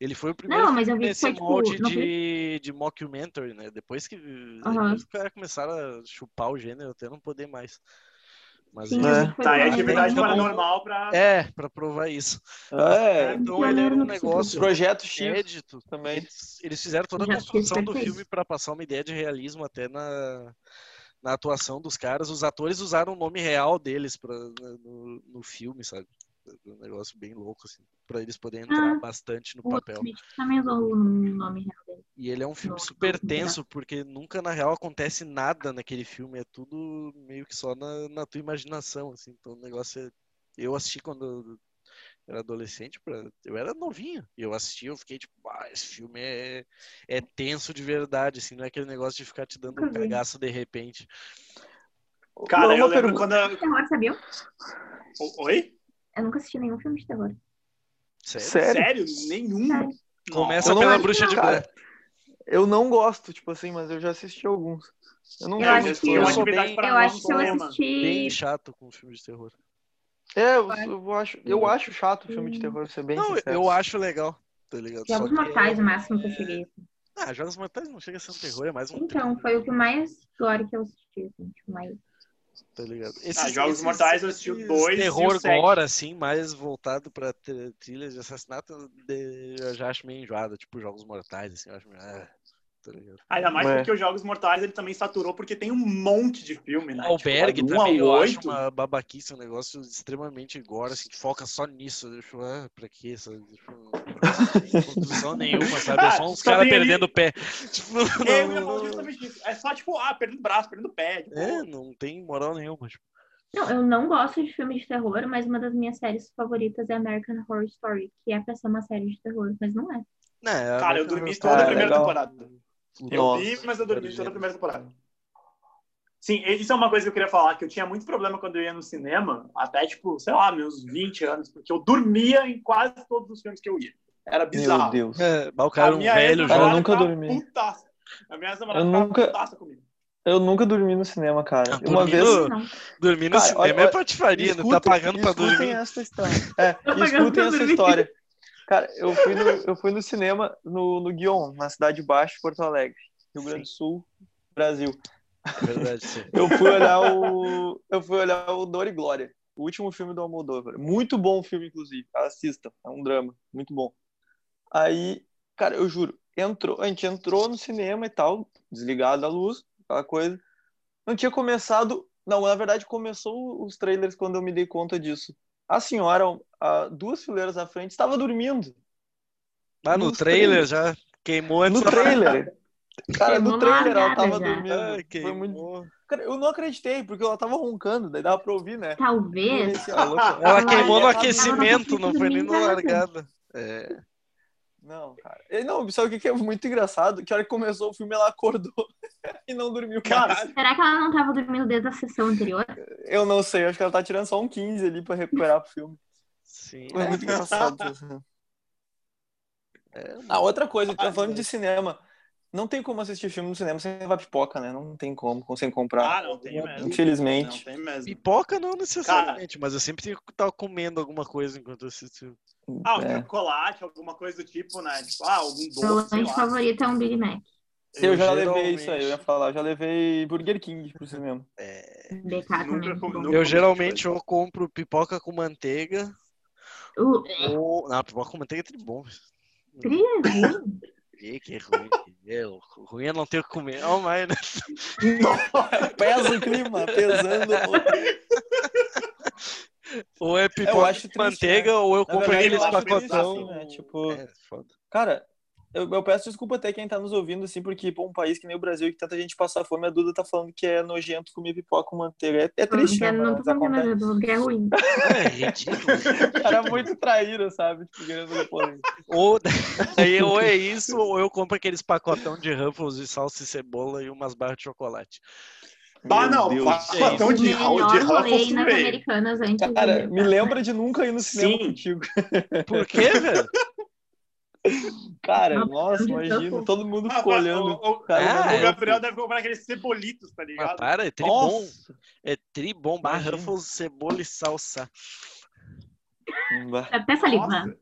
C: Ele foi o primeiro
D: Não, mas eu vi que
C: nesse
D: foi, tipo,
C: molde
D: não
C: de, de mockumentary, né? Depois que que os caras começaram a chupar o gênero até não poder mais. Mas
D: Sim,
B: É.
A: Tá, é atividade
C: Então-
A: paranormal pra.
C: É, pra provar isso.
B: É,
C: Então ele era um negócio
B: Projeto X
C: inédito.
B: também.
C: Eles, eles fizeram toda a construção do filme para passar uma ideia de realismo até na, na atuação dos caras. Os atores usaram o nome real deles pra, no, no filme, sabe? Um negócio bem louco, assim, pra eles poderem entrar
D: Ah,
C: bastante no papel.
D: Smith também usou o nome real dele.
C: E ele é um filme super tenso, porque nunca na real acontece nada naquele filme, é tudo meio que só na, na tua imaginação, assim. Então o negócio é. Eu assisti quando eu era adolescente, pra... eu era novinho, e eu assisti, eu fiquei tipo, ah, esse filme é, é tenso de verdade, assim, não é aquele negócio de ficar te dando um cagaço de repente.
A: Cara,
B: Uma
A: eu lembro
B: pergunta.
A: quando. eu- Oi?
D: Eu nunca assisti nenhum filme de terror.
C: Sério?
B: Sério?
A: Sério? Nenhum?
D: Sério.
C: Começa
B: Eu não
C: pela bruxa de Blair.
B: Eu não gosto, tipo assim, mas eu já assisti alguns. Eu não
D: Eu
B: sei
D: acho que
C: eu
A: atividade
C: bem-
D: Eu acho que eu assisti.
C: Bem chato com filme de terror.
B: É, eu, eu acho, eu acho chato filme de terror, ser bem
C: Não,
B: sincero.
C: eu acho legal, tá ligado? Só
D: Jogos
C: que
D: Mortais,
C: é-
D: o máximo que eu cheguei.
C: Ah, Jogos Mortais não chega a ser um terror, é mais um
D: Então,
C: thriller,
D: foi o que mais gore que eu assisti. Assim, tipo, mais...
C: tá ligado?
A: Ah, Jogos Mortais eu assisti o
C: esses
A: dois e o
C: terror
A: sete.
C: gore, assim, mais voltado pra tr- trilhas de assassinato, de- eu já acho meio enjoado, tipo Jogos Mortais, assim, eu acho meio... Ah, tá ligado?
A: Ainda mais
B: É.
A: porque os Jogos Mortais ele também saturou, porque tem um monte de filme, né?
C: Albergue
A: tipo,
C: também, eu acho
A: oito.
C: uma babaquice, um negócio extremamente gore, assim, que foca só nisso. Eu acho, ah, pra quê? Isso, tipo, não tem conclusão nenhuma, sabe? É só uns caras perdendo o pé. Tipo,
A: É, eu
C: não-.
A: É só, tipo, ah, perdendo braço, perdendo pé. Tipo,
C: É, não tem moral nenhuma. Tipo.
D: Não, eu não gosto de filme de terror, mas uma das minhas séries favoritas é American Horror Story, que é pra ser uma série de terror, mas não é.
C: Não, é,
A: Cara, eu dormi toda a primeira
B: legal.
A: temporada. Eu
B: Nossa.
A: vi, mas eu dormi toda a primeira temporada. Sim, isso é uma coisa que eu queria falar, que eu tinha muito problema quando eu ia no cinema, até, tipo, sei lá, meus 20 anos, porque eu dormia em quase todos os filmes que eu ia. Era
B: Meu
A: bizarro.
B: Deus.
C: É, o cara era um
A: minha
C: velho
B: Cara, eu nunca dormi.
A: Putaça. A minha
B: Eu nunca-
A: putaça comigo.
B: Eu nunca dormi no cinema, cara.
C: Ah,
B: Uma
C: dormi
B: vez.
C: no-
D: Não.
C: Dormir no
B: Cara,
C: cinema
B: olha-
C: é
B: olha,
C: patifaria, né? Tá pagando pra
B: escutem
C: dormir.
B: essa história. É,
D: pagando
B: escutem essa
D: dormir.
B: história. Cara, eu fui no, eu fui no cinema no, no Guion, na Cidade Baixa, Porto Alegre, Rio Grande do Sul, Brasil.
C: Verdade, sim.
B: Eu fui olhar o. Eu fui olhar o Dor e Glória, o último filme do Almodóvar. Muito bom o filme, inclusive. Assista, é um drama, muito bom. Aí, cara, eu juro, entrou, a gente entrou no cinema e tal, desligado a luz, aquela coisa. Não tinha começado. Não, na verdade, começou os trailers quando eu me dei conta disso. A senhora, a, duas fileiras à frente, estava dormindo.
C: Ah, no trailer
B: trailers.
C: já queimou antes.
B: No trailer. Cara,
D: Queimou
B: no trailer ela tava
D: já.
B: dormindo.
C: Ah,
B: Foi
C: queimou.
B: muito... Cara, eu não acreditei, porque ela tava roncando, daí dava pra ouvir, né?
D: Talvez.
B: Louco.
C: Ela
D: Ela-
C: queimou no aquecimento, não foi nem na largada. É.
B: Não, cara. E Não, sabe o que que é muito engraçado? Que a hora que começou o filme, ela acordou e não dormiu mais.
A: Caralho.
D: Será que ela não tava dormindo desde a sessão anterior?
B: Eu não sei, acho que ela tá tirando só um 15 ali pra recuperar pro filme.
C: Sim.
B: É muito engraçado. isso.
C: É,
B: Ah, outra coisa,
A: Ah,
B: tá falando de cinema. Não tem como assistir filme no cinema sem levar pipoca, né? Não tem como, sem comprar.
A: Ah, não tem mesmo. Não
B: Infelizmente.
A: tem mesmo.
C: Pipoca não necessariamente, mas eu sempre tenho que estar comendo alguma coisa enquanto eu assisto.
A: Ah, um
B: É.
A: chocolate, alguma coisa do tipo, né? Tipo, ah, algum
D: Meu
A: doce, sei
D: lanche favorito é um Big Mac.
B: Eu, já
C: geralmente-
B: levei isso aí, eu ia falar. Eu já levei Burger King.
C: É,
A: Nunca
D: também.
A: comi-
D: bom.
A: nunca-
C: eu geralmente eu compro pipoca com manteiga.
D: Uh,
C: Ou... Não, pipoca com manteiga é tudo bom.
D: Tri é ruim.
C: Que, que ruim. que é, o ruim é não ter o que comer. Oh, mas...
B: Pesa o clima, pesando.
C: Ou é pipoca
B: Eu acho triste,
C: manteiga, ou eu compro
B: triste,
C: pacotão.
B: assim, né? Tipo,
C: É, foda.
B: Cara, eu, eu peço desculpa até quem tá nos ouvindo, assim, porque, pô, um país que nem o Brasil, que tanta gente passa fome, a Duda tá falando que é nojento comer pipoca com manteiga. É, é triste, né?
D: não tô falando que é nojento, é ruim.
C: É
B: cara é muito traíra, sabe? Tipo,
C: ou, aí, ou é isso, ou eu compro aqueles pacotão de Ruffles de salsa e cebola e umas barras de chocolate.
A: Bah, não,
B: Deus.
A: de, de veio.
D: americanas antes
B: Cara,
D: de...
B: me lembra de nunca ir no cinema
A: Sim.
B: contigo.
C: Por quê, velho?
B: Cara, nossa, imagina, todo mundo
A: Ah,
B: ficou olhando.
A: o, o-
B: Cara,
C: Ah,
A: o Gabriel deve comprar aqueles cebolitos, tá
C: Mas
A: ligado?
C: para, é tribom.
B: Nossa.
C: É tribom. Barra
B: Imagina.
C: Ruffles, cebola e salsa.
D: Até saliva.
A: Nossa.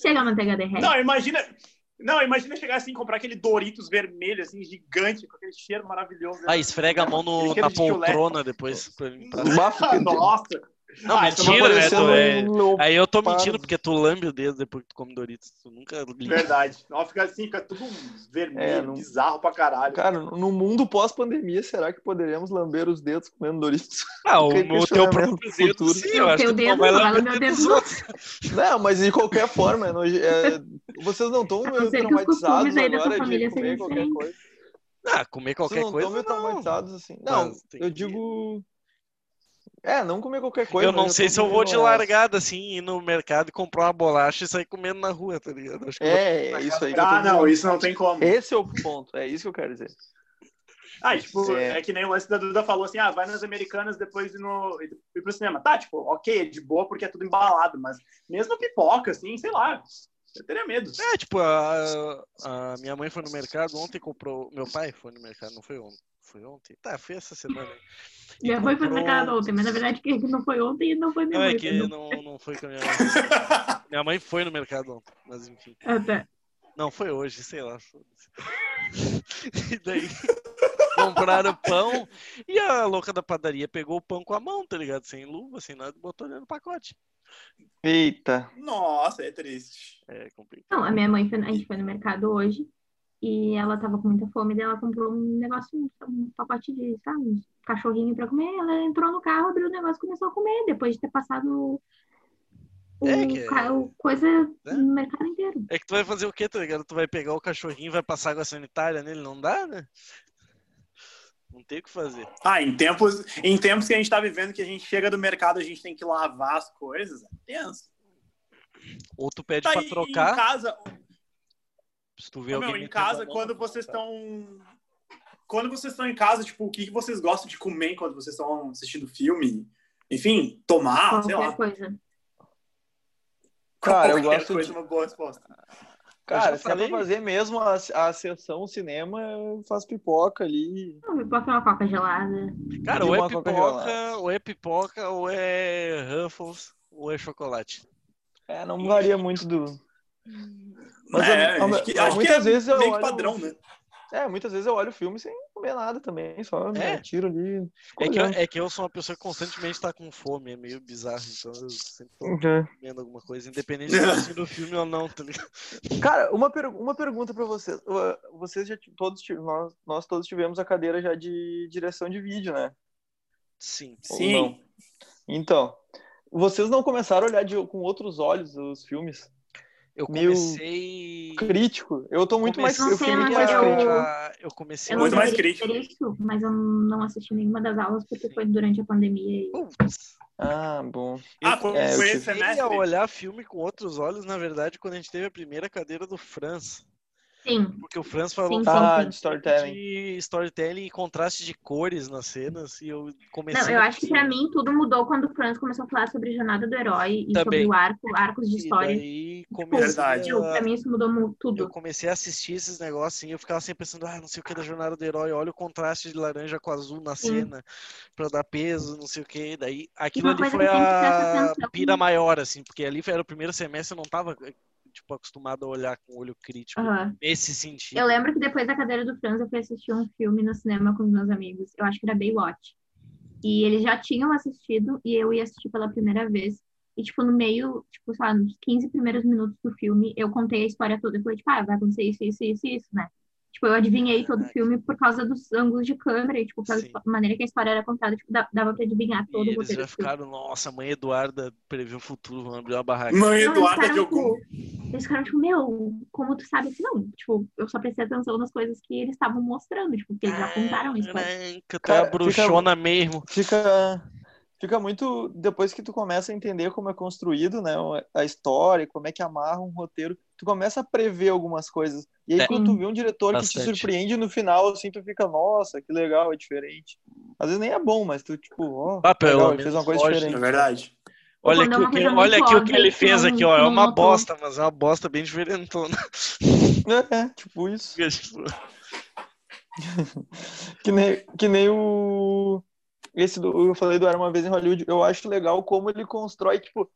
D: Chega a manteiga derrete.
A: Não, imagina. Não, imagina chegar assim, comprar aquele Doritos vermelho, assim, gigante, com aquele cheiro maravilhoso.
C: Ah, esfrega a mão no- na poltrona depois pra
B: fica-
A: Nossa!
C: Não,
A: Ah, é
C: mentira, né? Tu é-. Aí eu tô mentindo, porque tu lambe o dedo depois que tu come Doritos. Tu nunca liga.
A: Verdade. Não, fica assim, fica tudo vermelho,
B: É, não-
A: bizarro pra caralho.
B: Cara, no mundo pós-pandemia, será que poderemos lamber os dedos comendo Doritos?
C: Ah, o,
B: Que
C: o teu próprio
B: do
C: dedo, sim, eu acho
D: teu
C: que tu
D: dedo
C: não vai
D: não vai
C: lamber dedo outros.
B: Não, mas de qualquer forma, é noje- é, vocês não estão
D: não que
B: traumatizados agora de comer qualquer coisa?
C: Ah, comer qualquer
B: vocês não
C: coisa.
B: estão meio
C: não.
B: traumatizados assim. Não, eu
C: que-
B: digo. É, não comer qualquer coisa.
C: Eu não sei
B: tô
C: se eu vou de largada, assim, ir no mercado e comprar uma bolacha e sair comendo na rua, tá ligado? Acho que eu vou-
B: É, é isso aí. eu
A: Ah, não, isso não tem como.
B: Esse é o ponto, é isso que eu quero dizer.
A: Ah, tipo,
B: É.
A: é. que nem o lance da Duda falou assim: ah, vai nas americanas depois ir, no, ir pro cinema. Tá, tipo, ok, é de boa porque é tudo embalado, mas mesmo pipoca, assim, sei lá, eu teria medo.
C: É, tipo, a, a minha mãe foi no mercado ontem e comprou. Meu pai foi no mercado, não foi ontem. Foi ontem? Tá, foi essa semana. aí.
D: Minha mãe foi no
C: comprou-
D: mercado ontem, mas na verdade que não foi ontem e não foi minha
C: Não,
D: mãe.
C: é que
D: no-
C: não, não foi com a minha mãe. Minha mãe foi no mercado ontem, mas enfim.
D: Ah, tá.
C: Não, foi hoje, sei lá. E daí compraram pão e a louca da padaria pegou o pão com a mão, tá ligado? Sem luva, sem nada, botou ali no pacote.
B: Eita.
A: Nossa, é triste.
C: É complicado.
D: Não, a minha mãe foi, a gente foi no mercado hoje e ela tava com muita fome, daí ela comprou um negócio, um, pacote de, sabe, um cachorrinho pra comer. Ela entrou no carro, abriu o negócio e começou a comer, depois de ter passado o,
C: É que-
D: o coisa
C: É.
D: no mercado inteiro.
C: É que tu vai fazer o quê, tá ligado? Tu vai pegar o cachorrinho e vai passar água sanitária nele, não dá, né? Não tem o que fazer.
A: Ah, em tempos, em tempos que a gente tá vivendo, que a gente chega do mercado, a gente tem que lavar as coisas, é tenso.
C: Ou tu pede
A: Tá,
C: pra
A: e-
C: trocar,
A: Em casa,
C: se tu vê alguém
A: meu, em casa, quando vocês estão. Quando vocês estão em casa, tipo, o que que vocês gostam de comer enquanto vocês estão assistindo filme? Enfim, tomar, sei
D: Qualquer
A: lá.
D: coisa.
B: Cara, eu
A: Qualquer
B: gosto
A: coisa,
B: de-
A: uma boa resposta.
B: Cara, se é pra fazer mesmo a, a sessão cinema, eu faço pipoca ali.
D: Não, pipoca é uma coca gelada.
C: Cara, ou é pipoca,
B: gelada.
C: ou é pipoca, ou é Ruffles, ou é chocolate.
B: É, não varia muito do. Mas
A: é,
B: eu-
A: acho que, acho que
B: muitas
A: é
B: vezes eu
A: meio que
B: olho-
A: padrão, né?
B: É, muitas vezes eu olho o filme sem comer nada também, só
C: É?
B: né, tiro ali.
C: É que, eu, é que eu sou uma pessoa que constantemente tá com fome, é meio bizarro, então eu sempre tô
B: Uhum.
C: comendo alguma coisa, independente de estar assistindo o filme ou não, tá ligado?
B: Cara, uma, per- uma pergunta pra vocês. Vocês já todos nós, nós todos tivemos a cadeira já de direção de vídeo, né?
C: Sim.
B: Ou
A: Sim.
B: não? Então, vocês não começaram a olhar de- com outros olhos os filmes?
C: Eu comecei.
B: Crítico. Eu tô muito mais,
C: comecei
B: eu fui
D: Não
B: muito
D: sei,
B: mais crítico.
C: a- Eu comecei
D: Eu
A: Muito mais
D: deveria
A: crítico.
D: mas eu não assisti nenhuma das aulas porque
C: Sim.
D: foi durante a pandemia. E...
C: Putz.
B: Ah, bom.
C: Eu
A: Ah, foi
B: É, eu
A: foi
B: tive-
A: esse
C: comecei a olhar filme com outros olhos, na verdade, quando a gente teve a primeira cadeira do Franz.
D: Sim,
C: Porque o Franz falou
D: Sim,
B: Ah,
D: sim.
B: de storytelling.
C: de storytelling e contraste de cores nas cenas. E eu comecei.
D: Não, eu acho que pra mim tudo mudou quando o Franz começou a falar sobre Jornada do Herói e
C: Também.
D: sobre o arco, arcos de
C: E
D: história.
C: daí
D: Tipo,
C: comecei a-
D: pra mim isso mudou mu-
C: Eu
D: tudo.
C: comecei a assistir esses negócios assim, eu ficava sempre pensando, ah, não sei o que da jornada do herói, olha o contraste de laranja com azul na
D: Sim.
C: cena, pra dar peso, não sei o que. Daí aquilo
D: uma
C: ali foi a pira maior, assim, porque ali era o primeiro semestre, eu não tava tipo, acostumado a olhar com olho crítico
D: Aham.
C: nesse sentido.
D: Eu lembro que depois da cadeira do Franz eu fui assistir um filme no cinema com os meus amigos. Eu acho que era Baywatch. E eles já tinham assistido e eu ia assistir pela primeira vez. E, tipo, no meio, tipo, sei lá, nos 15 primeiros minutos do filme, eu contei a história toda e falei, tipo, ah, vai acontecer isso, isso, isso, isso, né? Tipo, eu adivinhei todo o filme por causa dos ângulos de câmera e, tipo, pela
C: Sim.
D: maneira que a história era contada, tipo, da- dava pra adivinhar
C: E
D: todo o
C: eles
D: roteiro
C: já
D: do filme.
C: ficaram, nossa, mãe Eduarda previu o futuro, vamos abrir uma barraca.
A: Mãe
D: Não, eles
A: Eduarda
D: ficaram,
A: de algum.
D: Eles ficaram, tipo, meu, como tu sabe que não? Tipo, eu só prestei atenção nas coisas que eles estavam mostrando, tipo, porque eles já contaram a história.
C: Caraca, tu é
B: Cara,
C: a
B: fica-
C: bruxona mesmo.
B: Fica, fica muito. Depois que tu começa a entender como é construído, né? A história, como é que amarra um roteiro, tu começa a prever algumas coisas. E aí,
C: É.
B: quando tu vê um diretor que te
C: Bastante.
B: surpreende no final, assim, tu fica, nossa, que legal, é diferente. Às vezes nem é bom, mas tu, tipo, ó,
C: Ah,
B: legal, ele fez uma coisa.
A: É
B: diferente.
A: verdade.
C: Olha
D: é
C: aqui, o que, olha aqui o que ele fez
D: não-
C: aqui, ó. É uma
D: notou.
C: bosta, mas é uma bosta bem diferentona.
B: É, tipo isso.
C: Tipo,
B: Que nem, que nem o. Esse do, eu falei do Era uma vez em Hollywood. Eu acho legal como ele constrói, tipo,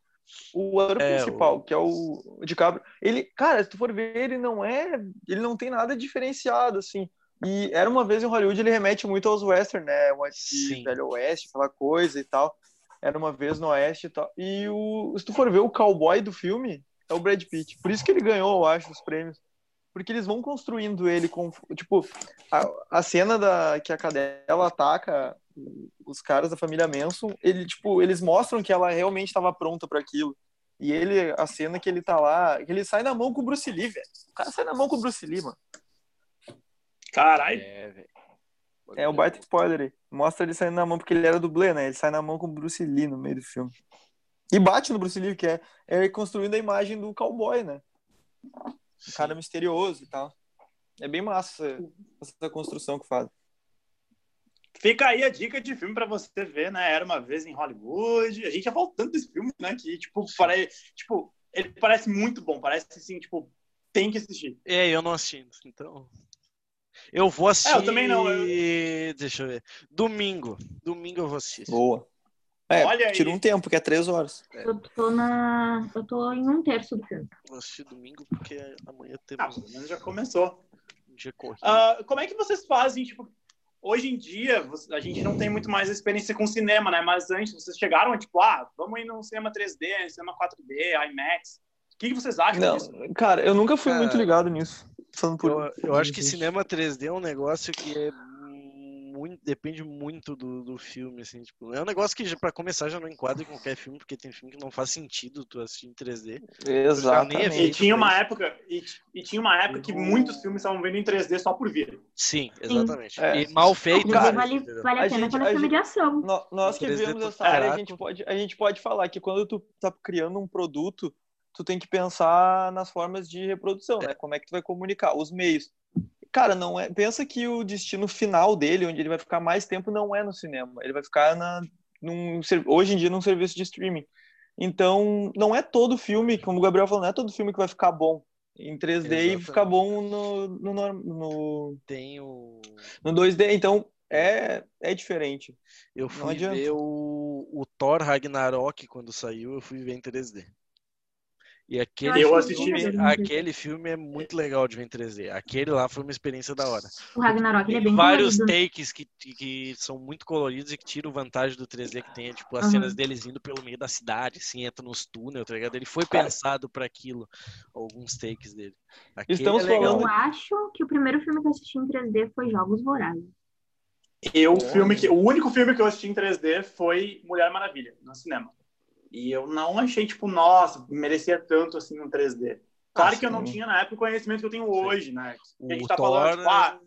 B: o ator
C: É,
B: principal,
C: o-
B: que é o, o DiCaprio. Ele, cara, se tu for ver, ele não é. Ele não tem nada diferenciado, assim. E Era uma vez em Hollywood, ele remete muito aos western, né? De
C: Sim.
B: Velho Oeste, aquela coisa e tal. Era uma vez no Oeste e tal. E o, se tu for ver o cowboy do filme, é o Brad Pitt. Por isso que ele ganhou, eu acho, os prêmios. Porque eles vão construindo ele com. Tipo, a, a cena da, que a cadela ataca os caras da família Manson, ele, tipo, eles mostram que ela realmente estava pronta para aquilo. E ele, a cena que ele tá lá, que ele sai na mão com o Bruce Lee, velho. O cara sai na mão com o Bruce Lee, mano.
A: Caralho.
C: É, velho.
B: É o baita spoiler aí. Mostra ele saindo na mão, porque ele era dublê, né? Ele sai na mão com o Bruce Lee no meio do filme. E bate no Bruce Lee, que é, é construindo a imagem do cowboy, né? O cara misterioso e tal. É bem massa essa, construção que faz.
A: Fica aí a dica de filme pra você ver, né? Era uma vez em Hollywood. A gente já voltando desse filme, né? Que, tipo, parece, tipo, ele parece muito bom. Parece, assim, tipo, tem que assistir.
C: É, eu não assisti, então. Eu vou assistir.
A: É, eu também não,
C: Deixa eu ver. Domingo. Domingo eu vou assistir.
B: Boa. É,
A: Olha aí.
B: tira um tempo, que é três horas.
D: Eu tô na. Eu tô em um terço do filme.
C: Vou assistir domingo porque amanhã
A: Ah,
C: temos
A: pelo menos já começou.
C: um dia corrido.
A: Ah, como é que vocês fazem, tipo, hoje em dia, a gente não tem muito mais experiência com cinema, né? Mas antes, vocês chegaram, tipo, ah, vamos ir num cinema 3D, cinema 4D, IMAX. O que, que vocês acham
B: Não,
A: disso?
B: cara, eu nunca fui
C: Cara,
B: muito ligado nisso. Falando por.
C: Eu, eu acho que cinema 3D é um negócio que é muito, depende muito do, do filme, assim, tipo, é um negócio que pra começar já não enquadra em qualquer filme, porque tem filme que não faz sentido tu assistir em 3D. nem é
A: E tinha uma época, e, e tinha uma época que muitos filmes estavam vendo em 3D só por vir.
C: Sim, exatamente.
B: É.
C: E mal feito. Às
D: vale, vale a,
B: A
D: pena
B: gente-
D: quando
B: a
D: filme de ação.
B: No- Nós que
C: 3D
B: vemos essa área, a gente, pode, a gente pode falar que quando tu tá criando um produto, tu tem que pensar nas formas de reprodução, né? Como é que tu vai comunicar, os meios. Cara, não é. Pensa que o destino final dele, onde ele vai ficar mais tempo, não é no cinema. Ele vai ficar na, num, hoje em dia num serviço de streaming. Então, não é todo filme, como o Gabriel falou, não é todo filme que vai ficar bom em 3D e
C: Exatamente.
B: ficar bom no, no, no,
C: Tem o.
B: no 2D. Então, é, é diferente.
C: Eu fui ver o, o Thor Ragnarok quando saiu, eu fui ver em 3D. E aquele,
A: Eu assisti
C: aquele filme é muito legal de ver em 3D. Aquele lá foi uma experiência da hora.
D: O Ragnarok ele é
C: Tem
D: bem
C: vários
D: colorido.
C: takes que, que são muito coloridos e que tiram vantagem do 3D que tem, é, tipo, as
D: Aham.
C: cenas deles indo pelo meio da cidade, assim, entra nos túneis, tá ligado? Ele foi
B: Cara.
C: pensado pra aquilo, alguns takes dele. Aquele
B: Estamos
C: é legal.
B: falando-
D: Eu acho que o primeiro filme que eu assisti em 3D foi Jogos Vorazes.
A: Eu, o filme que, o único filme que eu assisti em 3D foi Mulher Maravilha, no cinema. E eu não achei, tipo, nossa, merecia tanto assim um 3D. Claro
B: Ah,
A: que eu não tinha na época o conhecimento que eu tenho hoje, né?
C: O
A: a gente tá
C: Thor,
A: falando, tipo, ah,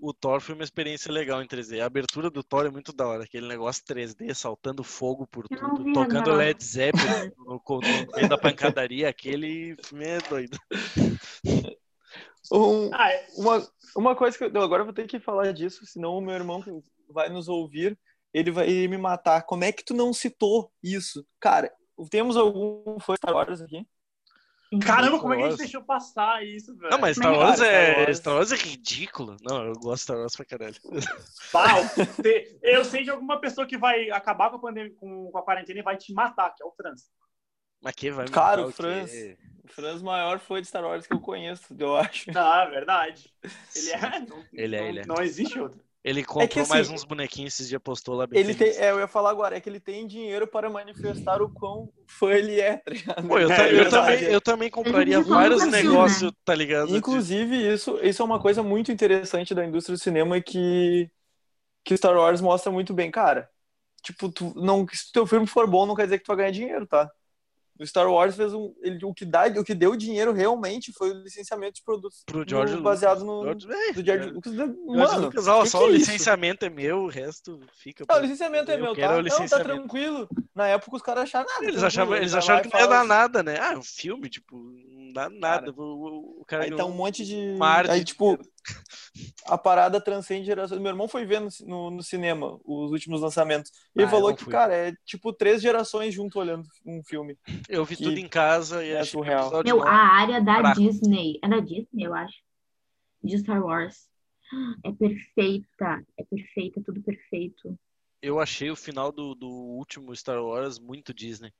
C: o Thor foi uma experiência legal em 3D. A abertura do Thor é muito da hora. Aquele negócio 3D saltando fogo por
D: Eu
C: tudo,
D: vi
C: tocando. Led Zeppelin no, no meio da pancadaria. Aquele filme é doido.
B: Um,
A: ah, é-
B: uma, uma coisa que eu, eu agora vou ter que falar disso, senão o meu irmão que vai nos ouvir, ele vai me matar. Como é que tu não citou isso? Cara, temos algum fã de Star Wars aqui?
A: caramba, como é que a gente deixou passar isso, velho?
C: Não, mas Star Wars,
B: cara,
C: é,
B: Star Wars-
C: Star Wars é ridículo. Não, eu gosto de Star Wars pra caralho.
A: Pau, eu sei de alguma pessoa que vai acabar com a pandemia, com, a quarentena e vai te matar, que é o Franz.
C: Mas que vai me
B: Cara, o? Franz. O Franz maior foi de Star Wars que eu conheço, eu acho.
A: Ah, verdade. Ele é. Não,
C: Ele é,
A: não,
C: ele é.
A: não existe outro.
C: Ele comprou
B: que, assim,
C: mais uns bonequinhos esses dias, postou lá bem
B: Ele tem, é, eu ia falar agora, é que ele tem dinheiro para manifestar o quão fã ele é, tá ligado?
C: Pô, eu,
A: É,
C: eu também, eu também compraria vários negócios, tá ligado?
B: Inclusive, isso, isso é uma coisa muito interessante da indústria do cinema que, que Star Wars mostra muito bem. Cara, tipo, tu, não, se o teu filme for bom, não quer dizer que tu vai ganhar dinheiro, tá? O Star Wars fez um. Ele, o, que dá, o que deu dinheiro realmente foi o licenciamento de produtos
C: Pro George
B: no- baseado no.
C: George, é,
B: Do George Lucas. Mano,
C: Lucas, ó, só
B: que
C: o
B: é
C: licenciamento é meu, o resto fica.
B: Não, o licenciamento é
C: Eu
B: meu, tá? Não, tá tranquilo. Na época os caras acharam nada.
C: Eles achavam, eles acharam que não ia dar
B: assim,
C: nada, né? Ah, um filme, tipo, não dá nada. o, o- o cara
B: Aí tá um monte de.
C: uma arte
B: Aí, tipo. A parada transcende gerações. Meu irmão foi ver no, no, no cinema os últimos lançamentos. E ele
C: Ah,
B: falou que,
C: fui.
B: cara, é tipo três gerações junto olhando um filme.
C: Eu vi
B: que
C: tudo em casa e
B: é
C: achei que
B: surreal.
D: Meu, a área da. Disney. É da Disney, eu acho. De Star Wars. É perfeita. É perfeita, tudo perfeito.
C: Eu achei o final do, do último Star Wars muito Disney.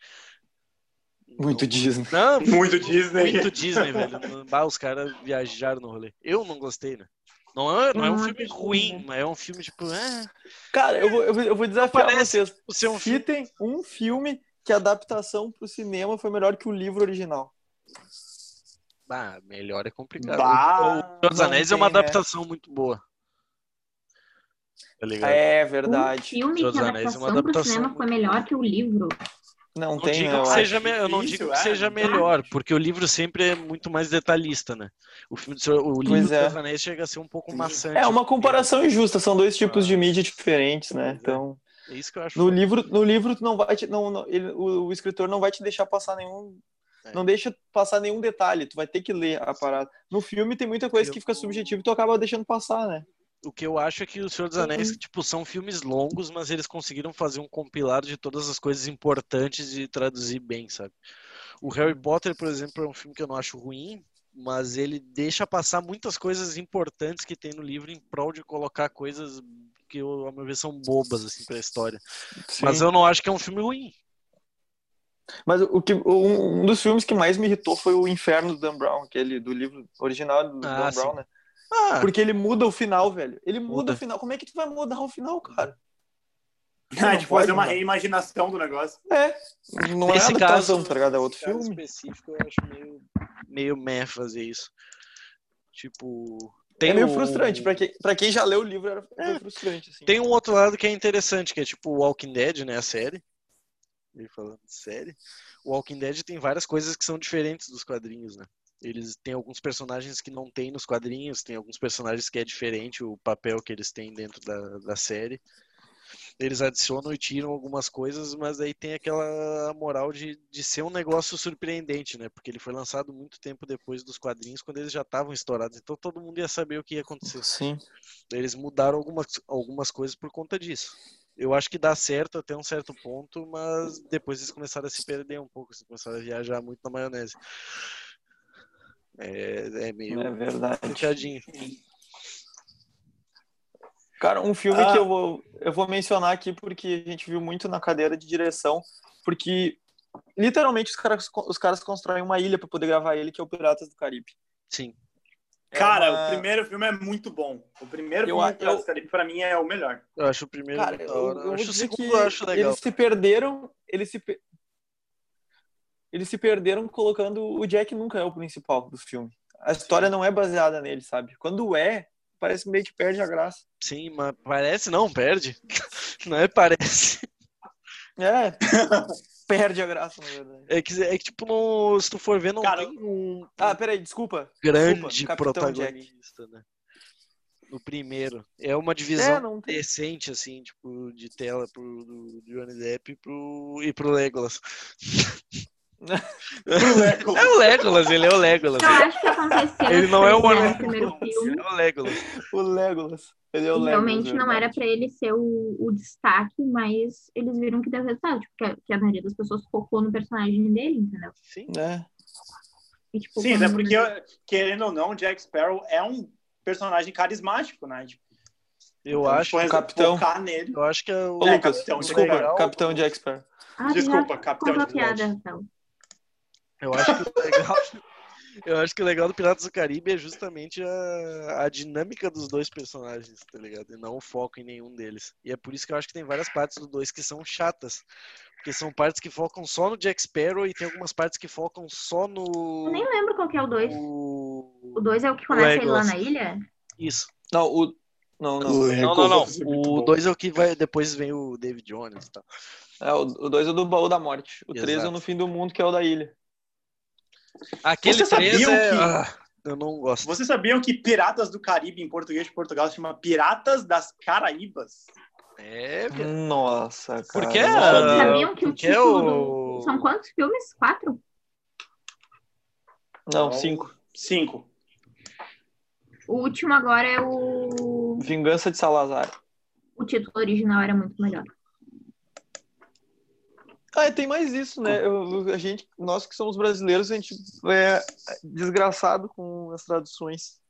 B: Muito
C: Não-
B: Disney.
C: Não,
A: Muito Disney.
C: muito Disney, velho. Bah, os caras viajaram no rolê. Eu não gostei, né? Não é, não é um filme ruim, mas é um filme tipo. É,
B: Cara, eu vou, eu vou, desafiar
C: Parece
B: vocês.
C: ser um filme.
B: Um filme que a adaptação pro cinema foi melhor que o livro original.
C: Ah, melhor é complicado.
A: Bah.
C: O Senhor dos Anéis é uma
B: tem, né?
C: adaptação muito boa. Tá?
B: É verdade.
D: filme
C: Senhor
D: que a
C: Anéis é uma
D: adaptação pro
C: adaptação
D: cinema foi melhor que o livro.
B: Não,
C: Não
B: tem,
C: digo
B: né? eu
C: que seja, me- eu não
A: Difícil,
C: digo que
A: é.
C: seja melhor, porque o livro sempre é muito mais detalhista, né? O filme do o livro
B: Pois é.
C: Senhor dos Anéis chega a ser um pouco maçante.
B: É uma comparação injusta, são dois tipos de mídia diferentes, né? Então,
C: É isso que eu acho.
B: no livro, no livro não vai te, não, não- ele- o, o escritor não vai te deixar passar nenhum
C: É.
B: não deixa passar nenhum detalhe, tu vai ter que ler a parada. No filme tem muita coisa que fica subjetiva e tu acaba deixando passar, né?
C: O que eu acho é que o Senhor dos Anéis, tipo, são filmes longos, mas eles conseguiram fazer um compilado de todas as coisas importantes e traduzir bem, sabe? O Harry Potter, por exemplo, é um filme que eu não acho ruim, mas ele deixa passar muitas coisas importantes que tem no livro em prol de colocar coisas que, eu, ao meu ver, são bobas, assim, pra história. Mas eu não acho que é um filme ruim.
B: Mas o que um, dos filmes que mais me irritou foi o Inferno do Dan Brown, aquele do livro original do
C: Ah,
B: Dan
C: sim.
B: Brown, né?
C: Ah,
B: Porque ele muda o final, velho. Ele muda,
C: Muda.
B: o final. Como é que tu vai mudar o final, cara?
A: Ah, de
B: pode
A: fazer uma
B: mudar.
A: reimaginação do negócio.
B: É. Não é
C: Nesse caso-
B: tá ligado? É outro filme.
C: específico, eu acho meio, meio meh fazer isso. Tipo. Tem
B: é meio
C: o-
B: frustrante. Pra quem, pra quem já leu o livro, era meio frustrante, assim.
C: Tem um outro lado que é interessante, que é tipo o Walking Dead, né? A série. Ele falando de série. O Walking Dead tem várias coisas que são diferentes dos quadrinhos, né? Eles têm alguns personagens que não tem nos quadrinhos, tem alguns personagens que é diferente o papel que eles têm dentro da, da série. Eles adicionam e tiram algumas coisas, mas aí tem aquela moral de, de ser um negócio surpreendente, né? Porque ele foi lançado muito tempo depois dos quadrinhos, quando eles já estavam estourados. Então todo mundo ia saber o que ia acontecer.
B: Sim.
C: Eles mudaram algumas, algumas coisas por conta disso. Eu acho que dá certo até um certo ponto, mas depois eles começaram a se perder um pouco, eles começaram a viajar muito na maionese. É, é meio
B: É verdade.
C: puxadinho.
B: Cara, um filme
A: Ah.
B: que eu vou, eu vou mencionar aqui porque a gente viu muito na cadeira de direção, porque literalmente os caras, os caras constroem uma ilha para poder gravar ele, que é o Piratas do Caribe.
C: Sim.
B: É
A: Cara,
B: uma-
A: o primeiro filme é muito bom. O primeiro
B: Eu-
A: filme
B: eu-
A: do Caribe, pra mim, é o melhor.
C: Eu acho o primeiro
B: Cara, eu,
C: da hora.
B: eu
C: acho o segundo eu acho legal.
B: eles se perderam, eles se eles se perderam colocando o Jack nunca é o principal do filme. A história não é baseada nele, sabe? Quando é, parece meio que perde a graça.
C: Sim, mas parece não, perde. Não é parece.
B: É. perde a graça, na verdade.
C: É que, é que tipo, no, se tu for ver, não
A: Cara,
C: tem um
B: Ah, peraí, desculpa.
C: grande
B: desculpa,
C: protagonista, né? No primeiro. É uma divisão
B: É, não tem.
C: decente, assim, tipo, de tela pro do Johnny Depp e pro, e pro Legolas.
A: Legolas.
C: É o Legolas, ele é o Legolas.
D: Eu acho que aconteceu
C: Ele não é o
D: coisa
C: Orlando ele é o Legolas.
B: O Legolas. Ele é o Legolas.
D: realmente não era pra ele ser o, o destaque, mas eles viram que deu resultado, tipo, que a, que a maioria das pessoas focou no personagem dele, entendeu?
C: Sim.
B: É.
D: E, tipo,
A: Sim, até
D: quando-
A: porque, querendo ou não, Jack Sparrow é um personagem carismático, né? Tipo,
C: Eu
A: então,
C: acho,
A: tipo,
B: Capitão.
A: focar nele.
C: eu acho que é o
B: Ô,
A: É,
B: Lucas,
A: Capitão,
B: desculpa,
C: legal.
B: Capitão Jack Sparrow.
D: Ah,
A: Desculpa, Capitão de
D: piada, então.
C: Eu acho que o legal, eu acho que o legal do Piratas do Caribe é justamente a, a dinâmica dos dois personagens, tá ligado? E não o foco em nenhum deles. E é por isso que eu acho que tem várias partes do dois que são chatas. Porque são partes que focam só no Jack Sparrow e tem algumas partes que focam só no.
D: Eu nem lembro qual que é o 2.
C: o-
D: O 2 é o que começa ele lá na ilha?
C: Isso.
B: Não, o. Não, não.
C: Não, não, não. O 2 é o que vai. Depois vem o David Jones e tal.
B: É, o 2 é do baú da morte. O 3 é no fim do mundo, que é o da ilha.
C: Aquele
A: Vocês
C: 3
A: sabiam
C: é.
A: que-
C: Ah, eu não gosto.
A: Vocês sabiam que Piratas do Caribe, em português de Portugal, se chama Piratas das Caraíbas?
C: É.
B: Nossa, cara.
C: Porque
B: eu não
C: a-
B: sabia.
D: Sabiam que o
C: porque é
D: título
C: o-
D: do... São quantos filmes? Quatro?
B: Não, 5.
A: Cinco.
D: O último agora é o...
B: Vingança de Salazar.
D: O título original era muito melhor.
B: Ah, tem mais isso, né? Eu- a gente, nós que somos brasileiros, a gente é desgraçado com as traduções.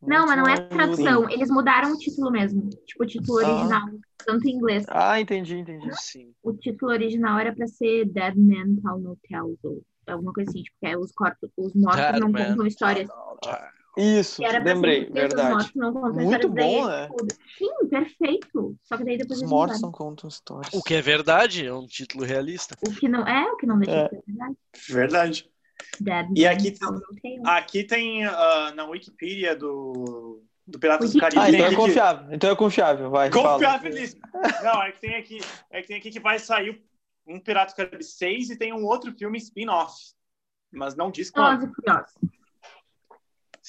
D: Não, mas não é
B: Muito
D: tradução. Eles mudaram o título mesmo. Tipo, o título
B: Ah.
D: original. Tanto em inglês.
B: Ah, entendi, entendi.
C: Sim.
D: O título original era pra ser Dead Man Tell No Tales. Ou alguma coisa assim. Tipo, que é os corpos, os mortos
C: Dead
D: não
C: Man
D: contam histórias. Era pra
B: lembrei, verdade. Muito bom, né?
D: Sim, perfeito. Só que daí depois
B: Os mortos não contam histórias.
C: O que é verdade, é um título realista.
D: O que não é, o que não deixa
B: É.
D: de ser verdade.
A: Verdade.
D: Dead
A: E
D: Man
A: aqui-
D: Tale.
A: Aqui tem ah, na Wikipedia do, do Piratas do Caribe.
B: Ah,
A: tem
B: então é
A: que-
B: confiável. Então é confiável, vai.
A: Confiabilismo. Não, é que tem aqui, é que tem aqui que vai sair um Piratas do Caribe 6 e tem um outro filme spin-off. Mas não diz quando.
D: Velozes e Furiosos.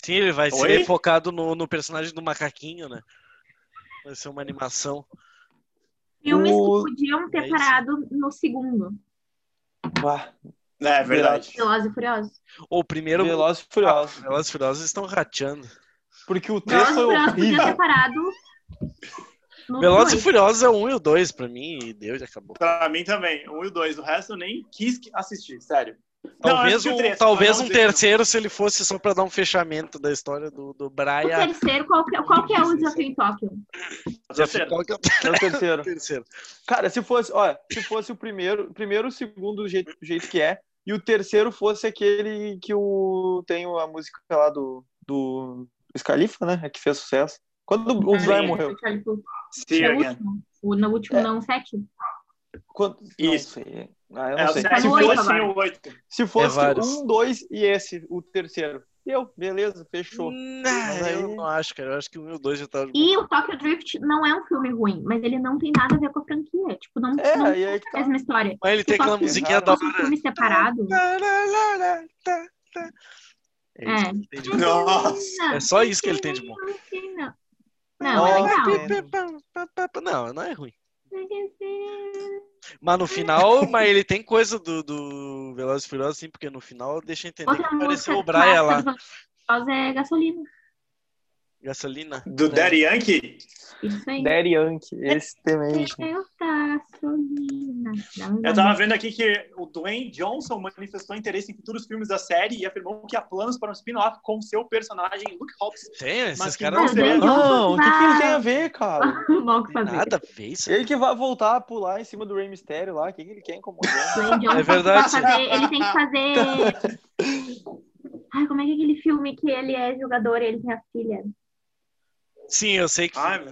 C: Sim, ele vai
A: Oi?
C: ser focado no, no personagem do macaquinho, né? Vai ser uma animação.
D: Filmes
B: O-
D: que podiam ter
C: É
D: parado no segundo.
B: Vá,
A: É verdade.
D: Velozes e Furiosos.
C: O primeiro.
B: Velozes e Furiosos.
C: Velozes e Furiosos estão rateando.
B: Porque o 3
D: Velozes e
B: foi
D: Furiosos podia ter
B: horrível.
D: parado
C: Velozes e. Furiosos é o 1 e o 2 pra mim, e Deus acabou.
A: Pra mim também. Um e o dois. O resto eu nem quis assistir, sério. Não,
C: Talvez,
A: assisti o
C: um,
A: três,
C: talvez
A: não
C: um
A: o não.
C: terceiro, se ele fosse só pra dar um fechamento da história do, do
D: O
C: Brian.
D: terceiro, qual que, qual que é o desafio em Tóquio?
A: Terceiro.
C: Qual que é o
B: É o terceiro.
C: terceiro?
B: Cara, se fosse, olha, se fosse o primeiro, o primeiro, o segundo, do jeito, do jeito que é, e o terceiro fosse aquele que o tem a música lá do do Scalifa, né? Que fez sucesso. Quando o. Brian morreu.
A: Sim,
D: No último. O, no último,
B: É.
D: não, sete.
B: Quando,
A: Isso.
B: Não. Ah, eu
A: É,
B: não sei. Se fosse,
A: o oito.
B: se fosse um, dois e esse, o terceiro. Deu, beleza, fechou.
C: Não,
B: Mas aí-
C: eu não acho, cara. Eu acho que o 1 e o 2 já tá.
D: E o Tokyo Drift não é um filme ruim, mas ele não tem nada a ver com a franquia. Tipo, não,
B: É,
D: não
B: aí é
D: é
B: que
D: a
B: tá.
D: mesma história.
C: Mas ele tem aquela
D: que
C: musiquinha da
D: fosse um filme separado.
C: É.
A: Nossa.
C: É só isso que ele tem de bom.
D: Não, não é
B: Nossa,
D: legal.
C: Não, não é ruim. Mas no final, mas ele tem coisa do, do Velozes e Furiosos, sim, porque no final deixa entender
D: Outra
C: que apareceu o Brian lá.
D: Velozes é gasolina.
C: Gasolina.
A: Do
B: É.
A: Daddy Yankee?
D: Isso aí.
B: Daddy Yankee, esse também.
D: Eu gasolina.
A: Eu tava vendo aqui que o Dwayne Johnson manifestou interesse em futuros filmes da série e afirmou que há planos para um spin-off com seu personagem Luke Hobbs.
C: Tem, esses caras
A: não
C: não
A: seria-
C: têm
B: Não, o que, que ele tem a ver, cara?
D: Mal que fazer.
C: nada a ver isso.
B: Ele que vai voltar a pular em cima do Rey Mysterio lá, o que, que ele quer incomodar?
D: Dwayne Johnson
C: É verdade.
D: fazer- ele tem que fazer. Ai, como é que é aquele filme que ele é jogador e ele tem a filha?
C: Sim, eu sei que.
A: Ai,
C: tô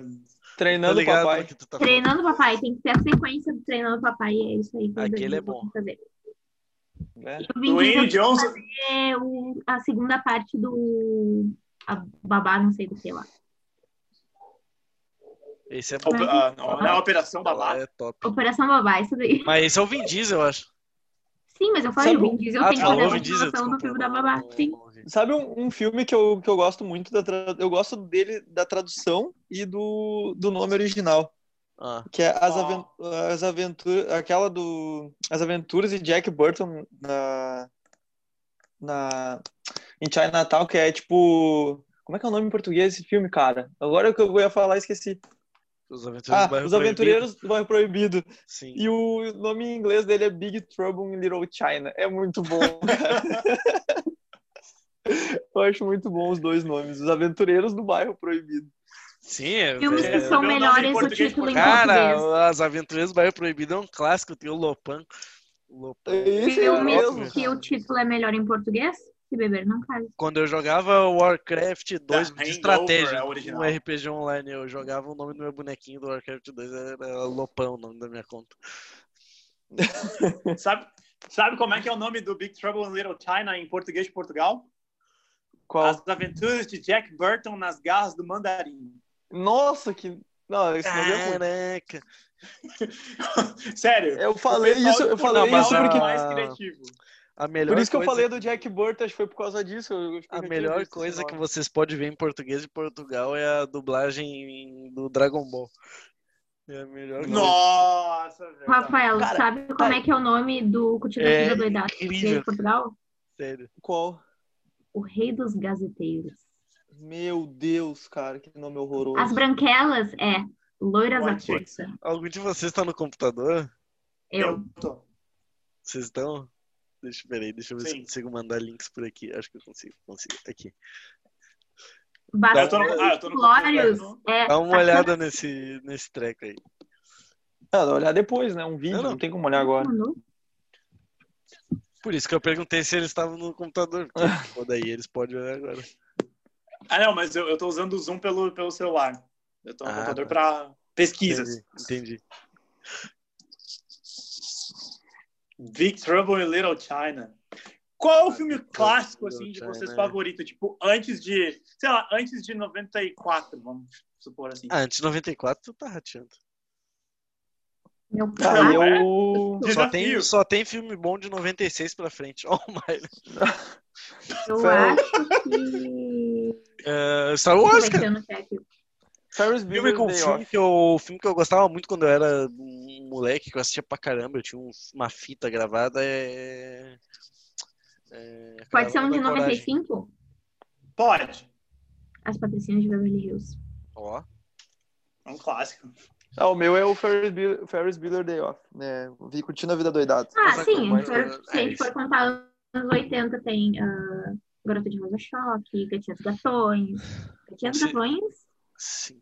B: Treinando o
C: ligado
B: papai.
C: no que tu tá falando.
D: Treinando o papai, tem que ter a sequência do Treinando o Papai, é isso aí.
C: Aquele é bom.
D: Fazer.
B: né?
D: E o Vin
A: Dwayne
D: Diesel
A: Johnson.
D: é o, a segunda parte do. A babá, não sei do que lá.
C: Esse é bom.
A: Ah, não, não é Operação Babá.
C: É top.
D: Operação Babá, isso daí.
C: Mas esse é o Vin Diesel, eu acho.
D: Sim, mas eu falei,
B: Sabe
D: o Vin Diesel
C: Ah,
D: tem que fazer a continuação do filme da
C: não-
D: babá.
C: não-
D: Sim.
B: Sabe um, um filme que eu, que eu gosto muito da tra... eu gosto dele da tradução e do, do nome original,
C: Ah,
B: que é as, as aventuras, aquela do as aventuras de Jack Burton na na em Chinatown, que é tipo, como é que é o nome em português desse filme, cara? Agora que eu ia falar, esqueci.
C: os aventureiros
B: Ah,
C: do Bairro
B: Os
C: Proibido.
B: Aventureiros do Bairro Proibido.
C: Sim.
B: E o nome em inglês dele é Big Trouble in Little China. É muito bom, cara. Eu acho muito bom os dois nomes. Os Aventureiros do Bairro Proibido.
C: Sim, é,
D: Filmes
C: é-
D: que são
A: em
D: melhores o título em
C: Cara,
D: português.
C: As Aventureiras do Bairro Proibido é um clássico, tem o Lopan. Lopan.
B: Esse é
D: Filmes
B: mesmo.
D: que o título é melhor em português, se beber não cai.
C: Quando eu jogava Warcraft 2
A: Da
C: de
A: Hangover
C: estratégia,
A: é
C: um RPG online, eu jogava o nome do meu bonequinho do Warcraft 2, era Lopão o nome da minha conta.
A: Sabe, sabe como é que é o nome do Big Trouble in Little China em português de Portugal?
B: Qual?
A: As Aventuras de Jack Burton nas Garras do Mandarim.
B: Nossa, que. Não, nome é ruim.
C: Caraca!
A: Sério.
B: Eu falei isso, eu falei
C: Não,
B: isso
C: a-
B: porque.
A: mais criativo.
C: A melhor
B: Por isso que eu
C: coisa-
B: falei do Jack Burton, acho que foi por causa disso. eu- eu-
C: A
B: eu
C: melhor coisa que vocês podem ver em português de Portugal é a dublagem do Dragon Ball. É a melhor coisa.
A: Nossa, velho.
D: Rafael,
B: Cara,
D: sabe como é que é o nome do Curtidas
C: É
D: é, Doidado de Portugal?
C: Sério.
B: Qual?
D: O Rei dos Gazeteiros.
B: Meu Deus, cara, que nome horroroso.
D: As branquelas é Loiras à. Força.
C: Algum de vocês tá no computador?
D: Eu.
A: Eu tô.
C: Vocês estão? Deixa, peraí, deixa eu ver se eu
A: Sim.
C: consigo mandar links por aqui. Acho que eu consigo. consigo. Aqui.
D: Bastardos
A: ah,
D: Glórios é
C: Dá uma olhada nesse, nesse treco aí.
B: Ah, dá olhar depois, né? Um vídeo,
C: Não,
B: não,
C: não.
B: tem como olhar agora.
D: Manu.
C: Por isso que eu perguntei se eles estavam no computador. Pô, daí eles podem olhar agora.
A: Ah, não, mas eu, eu tô usando o Zoom pelo, pelo celular. Eu tô no
C: Ah,
A: computador
C: tá.
A: pra pesquisas.
C: Entendi. entendi.
A: Big Trouble in Little China. Qual é o filme clássico, assim, de vocês
C: é.
A: favorito? Tipo, antes de, sei lá, antes de 94, vamos supor assim.
C: Ah, antes de 94 tu tá rateando.
D: Meu
B: Ah,
D: pai.
A: eu-
B: eu.
A: Desafio.
C: Só tem, só tem filme bom de 96 pra frente. Ó, o Miley.
D: Eu acho que.
C: É, Star Wars.
B: Ferris
C: Filme que, o
B: Day
C: filme, que eu, o filme que eu gostava muito quando eu era um moleque, que eu assistia pra caramba, eu tinha um- uma fita gravada, é. é
D: Pode ser um de
C: da Coragem.
D: 95?
A: Pode.
D: As Patricinhas de Beverly Hills.
C: Ó,
A: É um clássico.
B: Ah, o meu é o Ferris Bueller, Ferris Bueller Day Off. Né? Vi curtindo a vida doidada.
D: Ah,
C: Mas
D: sim.
C: mas-
D: se a gente
C: é
D: for contar anos 80, tem ah, Garota de Rosa Choque, Gatinhas Gatões. Gatinhas
C: Sim.
D: Gatões?
C: sim.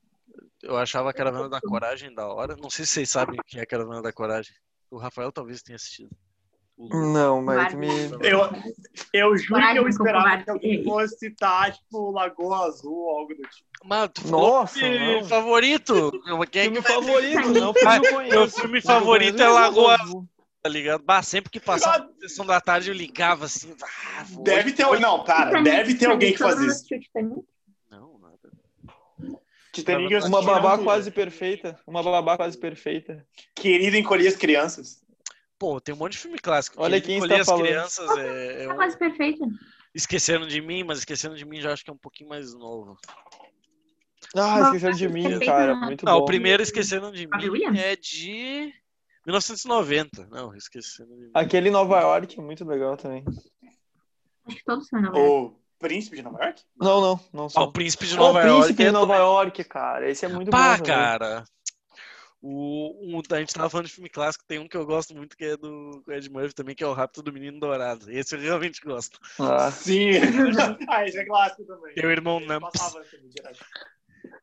C: Eu achava a Caravana da Coragem da hora. Não sei se vocês sabem o que é a Caravana da Coragem. O Rafael talvez tenha assistido.
B: Não, mas me.
A: Eu, eu juro que eu esperava que alguém fosse citar, tipo, Lagoa Azul ou algo do tipo.
C: Mas tu falou
B: Nossa,
C: filme
B: não.
C: favorito? Quem é
B: Filme
C: que vai
B: favorito, não filme
C: meu filme favorito é Lagoa
B: Azul.
C: tá ligado? Bah, sempre que passava na sessão da tarde eu ligava assim. Ah,
A: Deve ter. Não, cara,
D: Titanic,
A: deve ter alguém que faz isso.
D: assistiu Titanic?
C: Não, nada.
A: Titanic
B: Uma babá quase perfeita. Uma babá quase perfeita.
A: Querido encolher as crianças.
C: Pô, tem um monte de filme clássico.
B: Olha
C: Querido
B: quem está
C: as
B: falando.
C: crianças é, é
D: Tá
C: um...
D: quase perfeita.
C: Esqueceram de mim, mas Esqueceram de mim já acho que é um pouquinho mais novo.
B: Ah,
D: Uma
B: esqueceram de
D: babá
B: mim, cara.
D: não.
B: Muito
C: Não,
B: bom.
C: o primeiro Esqueceram de mim é de 1990. Não, Esqueceram de mim.
B: Aquele em Nova York é muito legal também.
D: Acho que todos são novelas.
A: O Príncipe de Nova York?
B: Não, não, não
C: Ah,
B: só.
C: o Príncipe de
B: Ó,
C: Nova
B: o Príncipe
C: York.
B: de
C: é
B: Nova York, cara. Esse é muito
C: Pá,
B: bom. também.
C: cara. O, um, a gente tava falando de filme clássico, tem um que eu gosto muito que é do Ed Murphy também, que é o Rápido do Menino Dourado. Esse eu realmente gosto.
B: Ah.
A: Sim. ah, esse é clássico também.
C: Tem o irmão Namps.
A: direto.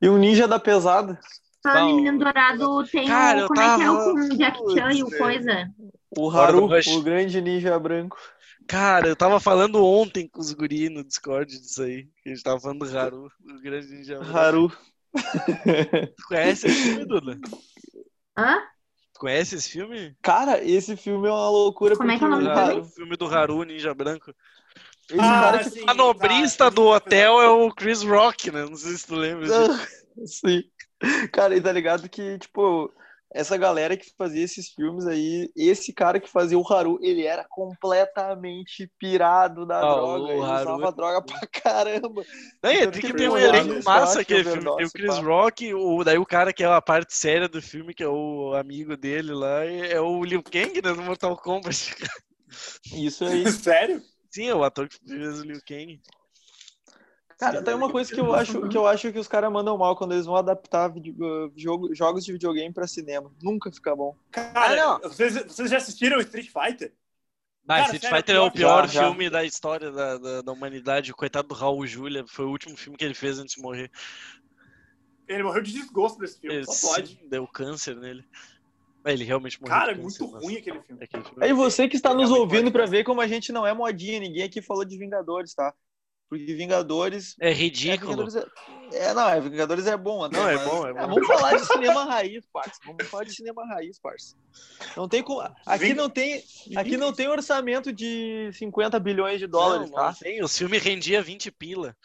B: E o Ninja da Pesada.
D: Falando em
C: Não,
D: Menino Dourado, tem
C: Cara,
D: o. Como é que é o com o Jack Chan e o coisa?
B: O
C: Hora do
B: Haru, o grande ninja branco.
C: Cara, eu tava falando ontem com os guri no Discord disso aí. Que a gente tava falando do Haru, o grande ninja. branco.
B: Haru.
C: Tu conhece esse filme, Duda?
D: Hã?
C: Conhece esse filme?
B: Cara, esse filme é uma loucura.
D: Como é que é o nome dele?
C: O filme do Haru, Ninja Branco.
B: Esse
A: Ah,
B: cara que
A: sim,
C: A nobrista
A: tá.
C: do hotel é o Chris Rock, né? Não sei se tu lembra disso.
B: Sim. Cara, e tá ligado que, tipo, essa galera que fazia esses filmes aí, esse cara que fazia o Haru, ele era completamente pirado da
C: Ah,
B: droga.
C: o
B: Ele
C: Haru
B: usava
C: é-
B: droga pra caramba.
C: Não, e
B: Tanto
C: tem
B: que
C: que
B: ele
C: ter um elenco massa
B: esporte,
C: aquele filme. Tem o
B: overdose,
C: Chris
B: pá.
C: Rock, o, daí o cara que é a parte séria do filme, que é o amigo dele lá, é o Liu Kang, né? No Mortal Kombat.
B: Isso aí.
A: Sério?
C: Sim, é o ator que fez o Liu Kang.
B: Cara, tem uma coisa que eu acho que eu acho que os caras mandam mal quando eles vão adaptar vídeo- uh, jogo- jogos de videogame pra cinema. Nunca fica bom.
A: Cara, vocês, vocês já assistiram Street Fighter?
C: Mas
A: Cara,
C: Street
A: sério,
C: Fighter é o
A: pior
B: Já, já.
C: filme da história da, da, da humanidade. O coitado do Raul Julia. Foi o último filme que ele fez antes de morrer.
A: Ele morreu de desgosto desse filme,
C: Ele
A: só pode.
C: deu câncer nele. Ele realmente morreu.
A: Cara, é muito
C: mas
A: ruim aquele filme.
C: aquele filme é
B: Aí você que está nos ouvindo
A: fazer.
B: ver como a gente não é modinha, ninguém aqui falou de Vingadores, tá? Porque Vingadores
C: É
B: É,
C: ridículo.
B: Vingadores é... é, não, é, Vingadores é bom até.
C: Não, é
B: mas-
C: bom, é bom.
B: vamos falar de cinema raiz, parça. Vamos falar de cinema raiz, parça. Não tem como. Aqui
A: Ving-
B: não tem, aqui não tem orçamento de 50 bilhões de dólares,
C: não, não
B: tá?
C: tem. Os filmes rendia 20 pila.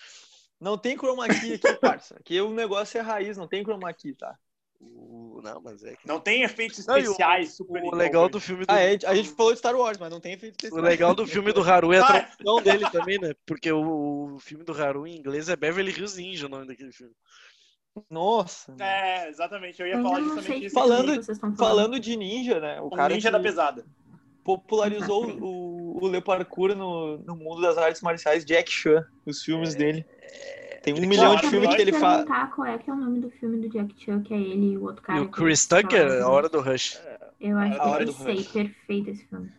B: Não tem chroma key aqui, parça. Aqui o negócio é raiz, não tem chroma key, tá?
C: O- Não, mas é que.
A: Não tem efeitos
C: Não, e o-
A: especiais super
C: O legal do filme do.
B: Ah, é, a gente falou de Star Wars, mas não tem efeito
C: O
B: especial.
C: legal do filme do Haru é a
A: Ah.
C: tradução dele também, né? Porque o, o filme do Haru em inglês é Beverly Hills Ninja, o nome daquele filme.
B: Nossa.
A: É, exatamente. Eu ia
D: Eu
A: falar justamente isso.
B: Falando-
D: falando.
B: Falando de ninja, né? O
A: O
B: cara
A: Ninja da Pesada.
B: popularizou o, o Le Parkour no, no mundo das artes marciais, Jack Chan, os filmes dele. Tem um
C: Ele
B: milhão de filmes que ele faz.
D: qual é que é o nome do filme do Jack Chan, que é ele e o outro cara.
C: e o Chris
D: fala-
C: Tucker, A Hora do Rush.
D: Eu acho
B: A
D: que
B: do
D: eu sei,
B: Rush.
D: perfeito esse filme.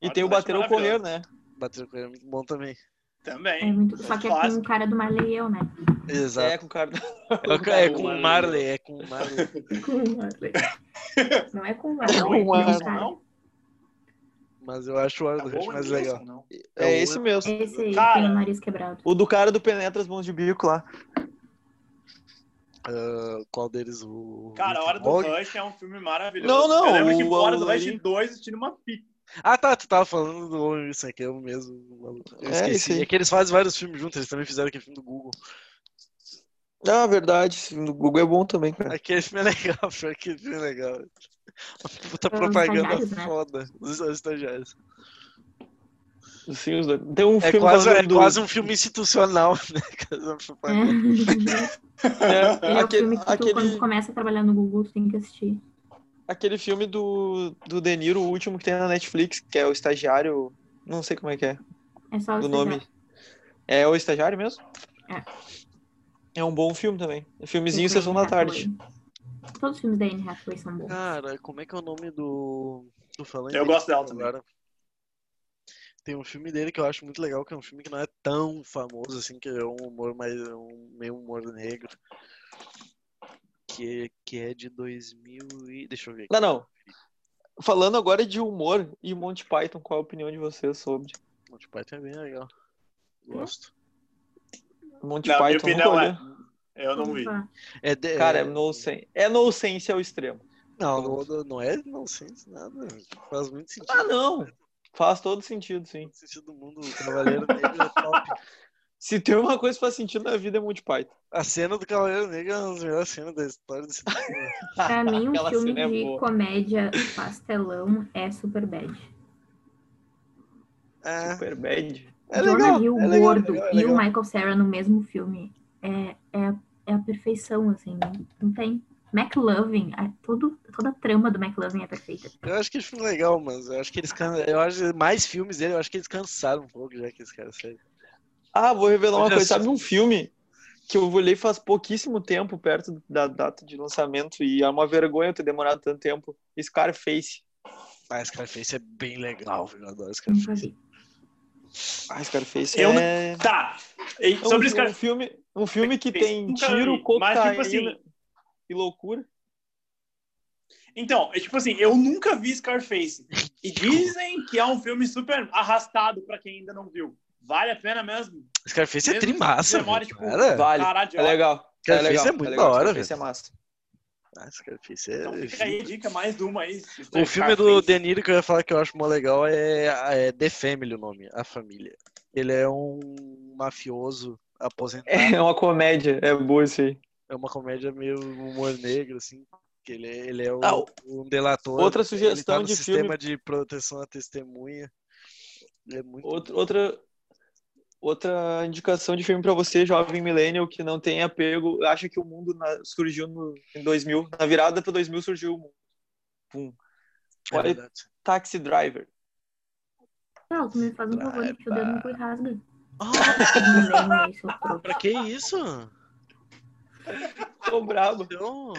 B: E tem o Bater ou Correr, né?
C: Bateu com ele, é muito bom também.
A: Também.
D: É muito... Só que é com o cara do Marley e eu, né?
C: Exato.
B: É, com o cara.
C: É, o- é com o Marley, é com o Marley.
D: Com o Marley. Não é com o Marley.
B: Não,
D: é com o
B: Marley.
C: Mas eu acho o
A: É
C: Rush
A: bom
C: mais
A: mesmo,
C: legal.
A: não?
B: É,
C: o-
B: esse mesmo.
D: Esse aí,
A: Cara.
D: que tem o nariz quebrado.
B: O do cara do Penetra as Mãos de Bico lá.
C: Ah, qual deles? O.
A: Cara, a Hora do? Rush é um filme maravilhoso.
B: Não, não,
A: Eu lembro que
B: o-
A: o Hora do
B: o-
A: Rush
B: ele-
A: 2 eu tive uma fita.
C: Ah, tá, tu tava falando do Homem Isso aqui, é o mesmo. Eu
B: É,
C: esqueci. É que eles fazem vários filmes juntos, eles também fizeram aquele filme do Google.
B: Ah, verdade. esse filme do Google é bom também, cara.
C: Aquele filme é legal, que aquele filme é legal. Puta
D: É,
C: propaganda
D: né?
C: foda. Os, os estagiários.
B: Sim, os dois. Tem um
C: É
B: filme
C: quase, é
B: do-
C: quase um filme institucional, né?
B: É,
D: Ele é o
B: aquele,
D: filme que tu,
B: aquele,
D: quando tu começa a trabalhar no Google, tu tem que assistir.
B: aquele filme do, do De Niro, o último que tem na Netflix, que é o estagiário. Não sei como é que é.
D: É só
B: do
D: o
B: nome.
D: estagiário.
B: É o estagiário mesmo?
D: É.
B: É um bom filme também. É filmezinho
D: Esse
B: Sessão da Tarde.
D: Todos os filmes da Anne Hathaway são bons.
C: Cara, como é que é o nome do. do falando
A: Eu gosto dela também.
C: agora? Tem um filme dele que eu acho muito legal, que é um filme que não é tão famoso assim, que é um humor mais. um meio humor negro. Que, que é de 2000 e. Deixa eu ver. aqui.
B: Não, não. Falando agora de humor e Monty Python, qual a opinião de vocês sobre?
C: Monty Python é bem legal. Gosto.
B: Monty
A: Não, minha
B: Python
A: opinião
B: nunca
A: é. Eu não vi.
C: É de-
B: Cara, é nonsense. É nonsense ao extremo.
C: Não, não, não é nonsense, nada. Faz muito sentido.
B: Ah, não. Faz todo sentido, sim.
C: Todo sentido do mundo. O Cavaleiro Negro é top.
B: Se tem uma coisa que faz sentido na vida é Monty Python.
C: A cena do Cavaleiro Negro é uma das melhores cenas da história desse filme.
D: Pra mim, um
B: Aquela
D: filme
B: é
D: de
B: boa.
D: comédia pastelão é Superbad.
C: É,
B: Super bad.
C: é
D: Jonah
C: legal.
D: Hill
C: é legal,
D: gordo
C: é legal, é
D: e o Michael Cera no mesmo filme é, é, é a perfeição, assim. Não, não tem... McLovin, a- tudo, toda a trama do McLovin é perfeita.
C: Eu acho que esse filme é legal, mas eu acho que eles can... eu acho mais filmes dele, eu acho que eles cansaram um pouco já que esse cara sério.
B: Ah, vou revelar uma coisa. Sabe um filme que eu olhei faz pouquíssimo tempo, perto da data de lançamento, e é uma vergonha eu ter demorado tanto tempo? Scarface.
C: Ah, Scarface é bem legal, viu? eu adoro Scarface.
B: Ah, Scarface
A: Eu não-
B: é...
A: Tá. E
B: é um,
A: sobre
B: um
A: Scar...
B: filme, um filme que
A: Scarface,
B: tem tiro, cocaína
A: mas, tipo assim,
B: e loucura.
A: Então, é tipo assim, eu nunca vi Scarface. E dizem que é um filme super arrastado pra quem ainda não viu. Vale a pena mesmo?
C: Scarface é
A: Mesmo que
C: trimassa,
A: tipo,
C: cara.
B: Vale. É legal. É
C: Scarface
B: legal.
C: é muito
B: legal.
C: da hora,
B: Scarface é
C: velho.
B: massa.
C: Ah, Scarface é...
A: Então fica aí a dica, mais uma aí.
C: O filme do De Niro que eu ia falar que eu acho mó legal é, é The Family o nome, A Família. Ele é um mafioso aposentado.
B: É uma comédia. É boa isso aí.
C: É uma comédia meio humor negro, assim. Que ele, é- ele é um,
B: Ah, o-
C: um delator.
B: outra
C: ele
B: sugestão
C: tá no
B: de
C: sistema
B: filme-
C: de proteção à testemunha. É muito
B: Outra, outra, outra indicação de filme pra você, jovem millennial, que não tem apego, acha que o mundo na- surgiu no, em 2000, na virada para 2000 surgiu o mundo. Pum.
C: é
B: Olha,
C: verdade.
B: Taxi Driver.
D: Não, me faz um favor, que o dedo no cu e rasga.
C: Ah,
D: isso,
C: pra que isso?
B: Tô brabo.
C: Então,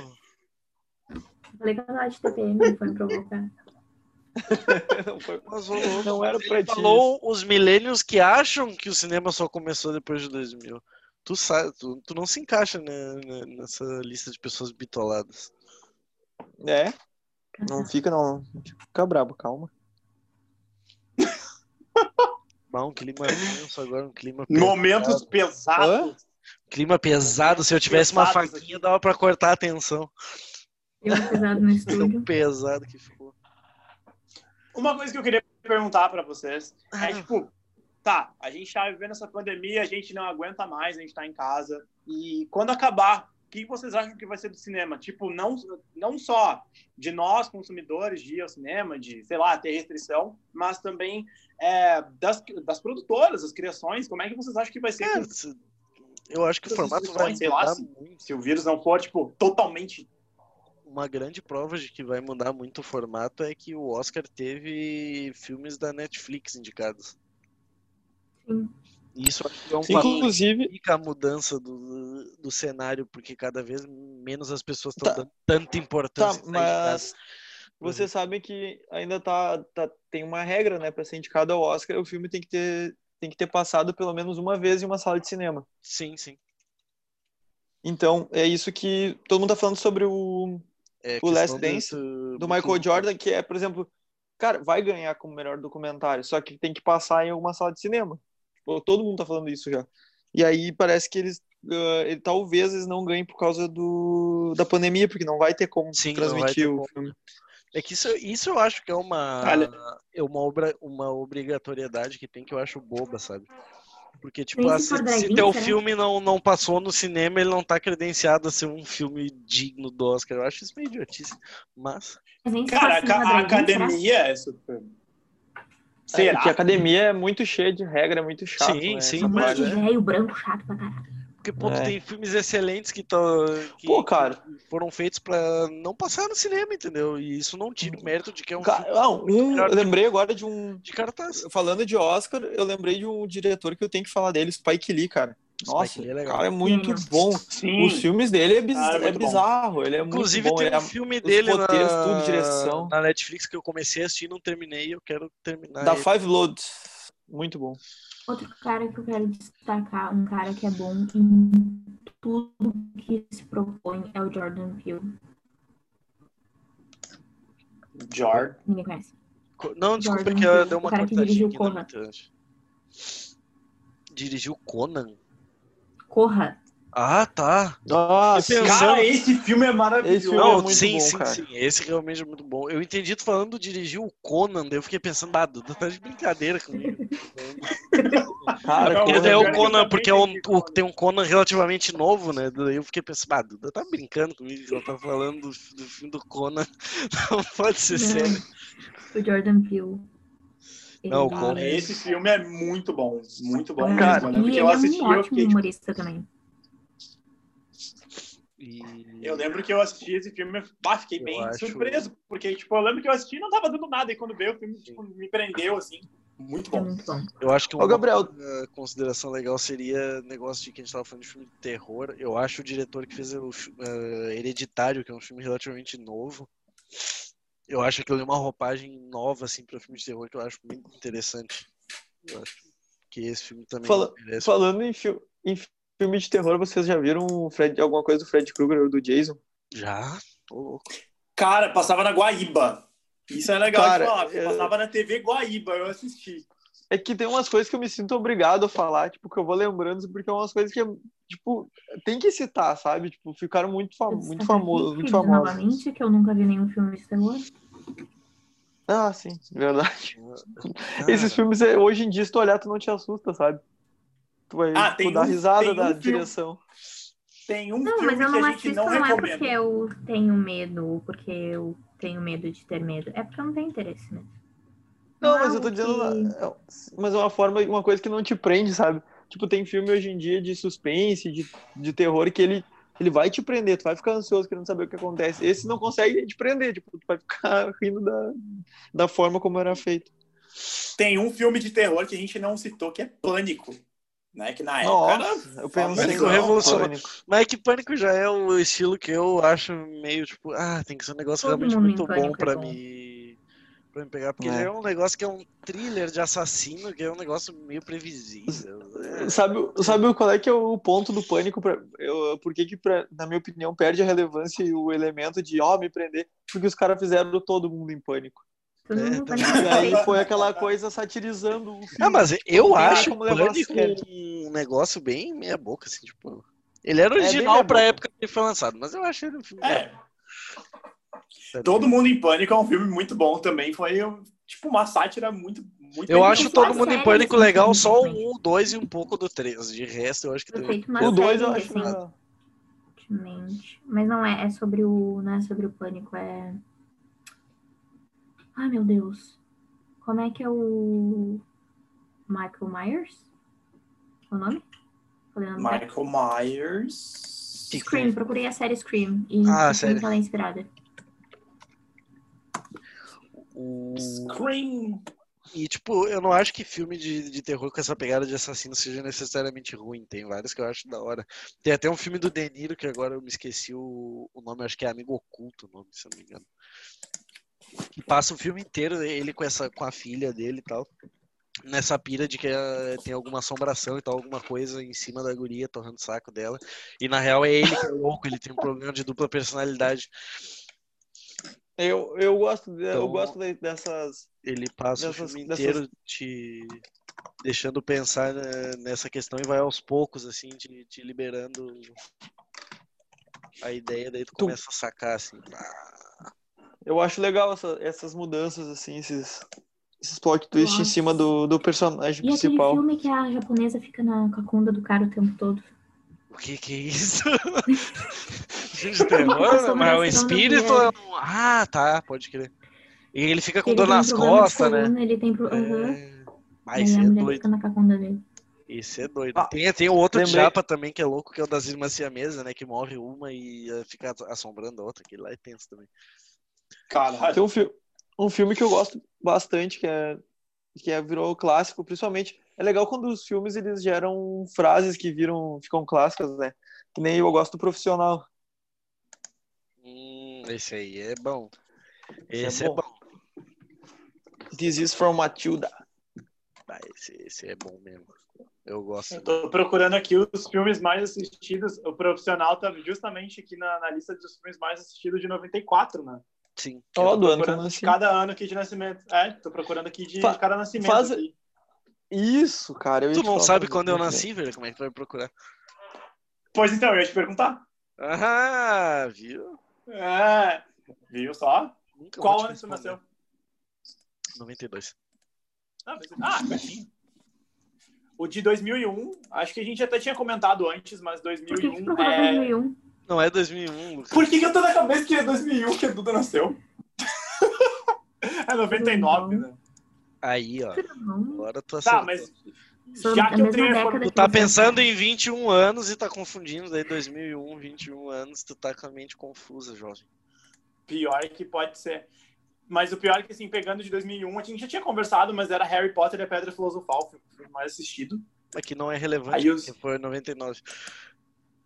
D: Falei que eu tava de TPM, foi me provocar.
B: Não, foi-
C: mas, ô, louco,
B: Não era pra ti
C: falou os milênios que acham que o cinema só começou depois de 2000. Tu sabe, tu, tu não se encaixa né, nessa lista de pessoas bitoladas.
B: É, não fica, não. Fica brabo, calma.
C: Bah, um clima tenso agora, um clima pesado.
A: Momentos pesados.
C: Clima pesado. Se eu tivesse uma
A: Pesados
C: faquinha,
A: aqui.
C: dava pra cortar a tensão.
D: Pesado no estúdio.
C: Tão pesado que ficou.
A: Uma coisa que eu queria perguntar pra vocês é,
C: Ah.
A: tipo, tá, a gente tá vivendo essa pandemia, a gente não aguenta mais, a gente tá em casa. E quando acabar, que vocês acham que vai ser do cinema? Tipo, não, não só de nós, consumidores, de ir ao cinema, de, sei lá, ter restrição, mas também é, das, das produtoras, das criações. Como é que vocês acham que vai ser
C: É,
A: com
C: eu acho que o formato vai
A: sei lá,
C: mudar
A: se-
C: muito.
A: se o vírus não for, tipo, totalmente
C: Uma grande prova de que vai mudar muito o formato é que o Oscar teve filmes da Netflix indicados.
D: Sim.
C: E isso acho que é um
B: Inclusive,
C: que fica a mudança do, do cenário, porque cada vez menos as pessoas estão
B: Tá.
C: dando tanta
B: tá,
C: importância. indicar.
B: mas vocês sabem que ainda tá, tá tem uma regra, né, para ser indicado ao Oscar, o filme tem que ter tem que ter passado pelo menos uma vez em uma sala de cinema.
C: Sim, sim.
B: Então, é isso que todo mundo tá falando sobre o
C: É
B: O Last Dance, do Michael Jordan, que é, por exemplo, cara, vai ganhar como melhor documentário, só que tem que passar em alguma sala de cinema. Tipo, todo mundo tá falando isso já. E aí parece que eles, uh, ele, talvez eles não ganhem por causa do, da pandemia, porque não vai ter como
C: Sim,
B: transmitir
C: ter
B: o
C: como.
B: filme.
C: É que isso, isso eu acho que é uma,
A: Olha.
C: é uma, obra, uma obrigatoriedade que tem que eu acho boba, sabe? Porque, tipo, ah,
D: se
C: se, teu
D: será?
C: filme não, não passou no cinema, ele não tá credenciado a ser um filme digno do Oscar. Eu acho isso meio idiotice. Mas.
D: Se
A: Cara, a, a
D: drive-in, será?
A: academia é super.
B: É,
A: Será?
B: que a academia é muito cheia de regra, é muito chato.
C: Sim,
B: né,
C: sim,
B: essa parte.
D: de velho branco chato pra caralho.
C: Porque, pô,
B: É.
C: tem filmes excelentes que, tão, que
B: Pô, cara.
C: foram feitos pra não passar no cinema, entendeu? E isso não tira o mérito de que é um
B: Ca-
C: filme
B: ah, um- eu lembrei agora de um.
C: de cartaz.
B: Falando de Oscar, eu lembrei de um diretor que eu tenho que falar dele, Spike Lee, cara. Nossa,
C: Spike Lee é
B: o
C: legal.
B: cara é muito bom.
A: Sim.
B: Os filmes dele é, biz-
A: Cara, é
B: é
A: muito bom.
B: bizarro, ele é
C: Inclusive
B: muito bom.
C: tem
B: é-
C: um filme dele
B: roteiros,
C: na,
B: tudo, direção.
C: na Netflix que eu comecei a assistir e não terminei. Eu quero terminar.
B: Da
C: ele.
B: Five Loads. Muito bom.
D: Outro cara que eu quero destacar, um cara que é bom em tudo que se propõe, é o Jordan Peele.
A: Jordan.
D: Ninguém conhece.
C: Co- Não, desculpa
D: Jordan
C: que eu
D: Peele,
C: dei
D: o
C: uma cortadinha
D: dirigiu
C: aqui na
D: Corra.
C: mitad. Dirigiu Conan?
D: Corra.
C: Ah, tá.
B: Nossa,
A: Cara, esse filme é maravilhoso.
B: filme
C: Não,
B: é muito
C: sim,
B: bom,
C: sim,
B: cara.
C: sim. Esse realmente é muito bom. Eu entendi tu falando dirigiu o Conan, daí eu fiquei pensando, ah, Duda, tá de brincadeira comigo.
B: Cara,
C: Porque daí é o Conan, porque é um- o- tem um Conan relativamente novo, né? Daí eu fiquei pensando, ah, Duda tá brincando comigo, ela tá falando do, do filme do Conan. Não pode ser sério.
D: O Jordan Peele.
C: Não,
A: Cara, esse filme é muito bom. Muito bom
B: Cara,
A: mesmo. Eu lembro
D: e
A: eu
D: é
A: assisti,
D: um
A: eu
D: ótimo
A: fiquei, tipo,
D: humorista também.
C: E...
A: Eu lembro que eu assisti esse filme, bah, fiquei
C: Eu
A: bem
C: acho-
A: surpreso, porque, tipo, eu lembro que eu assisti e não tava dando nada, e quando veio o filme, tipo, me prendeu, assim, muito
D: É
A: bom.
D: muito bom.
C: Eu acho que
B: Ô,
C: uma
B: Gabriel.
C: outra consideração legal seria negócio de que a gente tava falando de filme de terror. Eu acho o diretor que fez o eh, Hereditário, que é um filme relativamente novo. Eu acho que eu dei uma roupagem nova assim para filme de terror que eu acho muito interessante. Eu acho que esse filme também
B: Fala-
C: merece.
B: Falando em, fi- em filme de terror, vocês já viram Fred, alguma coisa do Fred Krueger ou do Jason?
C: Já? Ô, louco.
A: Cara, passava na Guaíba. Isso é legal
B: Cara,
A: de falar, porque
B: é-
A: passava na TV Guaíba, eu assisti.
B: É que tem umas coisas que eu me sinto obrigado a falar, tipo, que eu vou lembrando, porque é umas coisas que, tipo, tem que citar, sabe? Tipo, ficaram muito, fam muito famosos, muito
D: Filhos
B: famosos.
D: Novamente, que eu nunca vi nenhum filme de terror.
B: Ah, sim, verdade.
C: Cara,
B: Esses filmes, é, hoje em dia, se tu olhar, tu não te assusta, sabe? Tu vai
A: Ah,
B: tipo,
A: um-
B: risada
A: um
B: da
A: filme-
B: direção.
A: Tem um
D: Não,
A: filme
D: mas eu
A: que
D: não
A: a gente
D: assisto,
A: não
D: não, é porque eu tenho medo, ou porque eu tenho medo de ter medo. É porque eu não tenho interesse, né?
B: Não,
D: é
B: mas eu tô dizendo.
D: que-
B: é- Mas é uma forma, uma coisa que não te prende, sabe? Tipo, tem filme hoje em dia de suspense, de, de terror, que ele, ele vai te prender, tu vai ficar ansioso querendo saber o que acontece. Esse não consegue te prender, tipo, tu vai ficar rindo da, da forma como era feito.
A: Tem um filme de terror que a gente não citou, que é Pânico. Né? Que na época
B: Nossa, eu pensei
C: Pânico
B: no
C: revolucionário.
B: Pânico.
C: Mas é que Pânico já é o estilo que eu acho meio tipo, ah, tem que ser um negócio
D: Todo
C: realmente muito bom
D: Pânico é
C: pra me pegar, porque
B: É.
C: é um negócio que é um thriller de assassino, que é um negócio meio previsível. É.
B: Sabe, sabe qual é que é o ponto do pânico? Pra, eu, por que, que pra- na minha opinião, perde a relevância e o elemento de, ó, me prender? Porque os caras fizeram todo mundo em pânico.
C: É, tá
B: E aí foi aquela coisa satirizando o filme.
C: Ah, mas eu acho Pânico um negócio bem meia boca, assim, tipo. Ele era
B: bem
C: original
B: meia
C: pra época que ele foi lançado, mas eu achei ele um filme.
A: É,
C: meia
A: Todo Mundo em Pânico é um filme muito bom também. Foi tipo uma sátira muito. muito
C: Eu acho. Todo Mundo em
D: séries,
C: Pânico
D: assim,
C: legal, só o
D: também.
C: 1, o 2 e um pouco do 3. De resto, eu acho que
D: feito uma
B: O 2 eu
D: série
B: acho
D: recente.
B: legal.
D: Recentemente. Mas não é, é sobre o. Não é sobre o pânico, é. Ai meu Deus. Como é que é o. Michael Myers? O nome?
A: Michael Myers.
D: Scream, procurei a série Scream. E
C: Ah,
D: que ela é inspirada.
C: O...
A: Scream.
C: E, tipo, eu não acho que filme de, de terror com essa pegada de assassino seja necessariamente ruim. Tem vários que eu acho da hora. Tem até um filme do De Niro, que agora eu me esqueci o, o nome, acho que é Amigo Oculto o nome, se eu não me engano. Que passa o filme inteiro ele com, essa, com a filha dele e tal. Nessa pira de que eh, tem alguma assombração e tal, alguma coisa em cima da guria, torrando o saco dela. E na real é ele que é louco, ele tem um problema de dupla personalidade.
B: Eu, eu gosto, de- eu
C: Então-
B: gosto de- dessas.
C: Ele passa
B: Dessas-
C: o filme
B: dessas-
C: inteiro te deixando pensar né, nessa questão e vai aos poucos, assim, te, te liberando a ideia, daí tu
B: Tu-
C: começa a sacar, assim. ah,
B: Eu acho legal essa- essas mudanças, assim, esses, esses plot twists em
D: Nossa.
B: cima do, do personagem
D: E aquele
B: principal.
D: filme que a japonesa fica na, com a cunda do cara o tempo todo.
C: O que que é isso? Filme de terror? Mas é
D: da
C: espírito? é um- Ah, tá, pode crer. E ele fica com
D: Ele
C: dor
D: tem
C: nas costas, né?
D: Ele tem pro... aham.
C: É... Ah,
D: a
C: é
D: mulher
C: doido. Esse é doido.
B: Ah,
C: tem, tem o outro
B: lembrei-
C: japa também, que é louco, que é o das irmãs siamesas, né? Que morre uma e fica assombrando a outra. Aquele lá é tenso também.
A: Caralho.
B: Tem um, fi um filme que eu gosto bastante, que é que é, virou clássico, principalmente. É legal quando os filmes eles geram frases que viram, ficam clássicas, né? Que nem eu gosto do profissional.
C: Hum, esse aí é bom.
B: Esse é
C: Esse é
B: bom.
C: bom.
B: This is from Matilda.
C: Ah, esse, esse é bom mesmo. Eu gosto.
A: Eu tô procurando aqui os filmes mais assistidos. O profissional tá justamente aqui na, na lista dos filmes mais assistidos de 94, né?
C: Sim.
B: Ó,
A: Eu tô
B: do ano que eu nasci.
A: de cada ano aqui de nascimento. É, tô procurando aqui de,
B: Fa-
A: de cada nascimento.
B: faz-
A: aqui.
B: Isso, cara.
C: Tu não sabe quando eu nasci, velho? Como é que tu vai procurar?
A: Pois então, eu ia te perguntar.
C: Ah, viu?
A: É, viu só?
C: Nunca
A: Qual ano você nasceu?
C: 92.
A: Ah, mas- ah, pertinho. O de 2001, acho que a gente até tinha comentado antes, mas
D: Por que
A: 2001 é...
D: 2001?
C: Não é 2001, Lucas.
A: Por que, que eu tô na cabeça que é 2001 que a Duda nasceu? é 99, né?
C: Aí, ó. Agora tu
A: Tá,
C: acertou.
A: mas
D: Sou
A: já que eu tenho
D: década.
C: Tu tá pensando em 21 anos e tá confundindo daí 2001, 21 anos, tu tá com a mente confusa, jovem.
A: Pior que pode ser. Mas o pior é que, assim, pegando de 2001, a gente já tinha conversado, mas era Harry Potter e a Pedra Filosofal, o filme mais assistido.
C: Aqui não é relevante,
A: Aí os-
C: foi 99.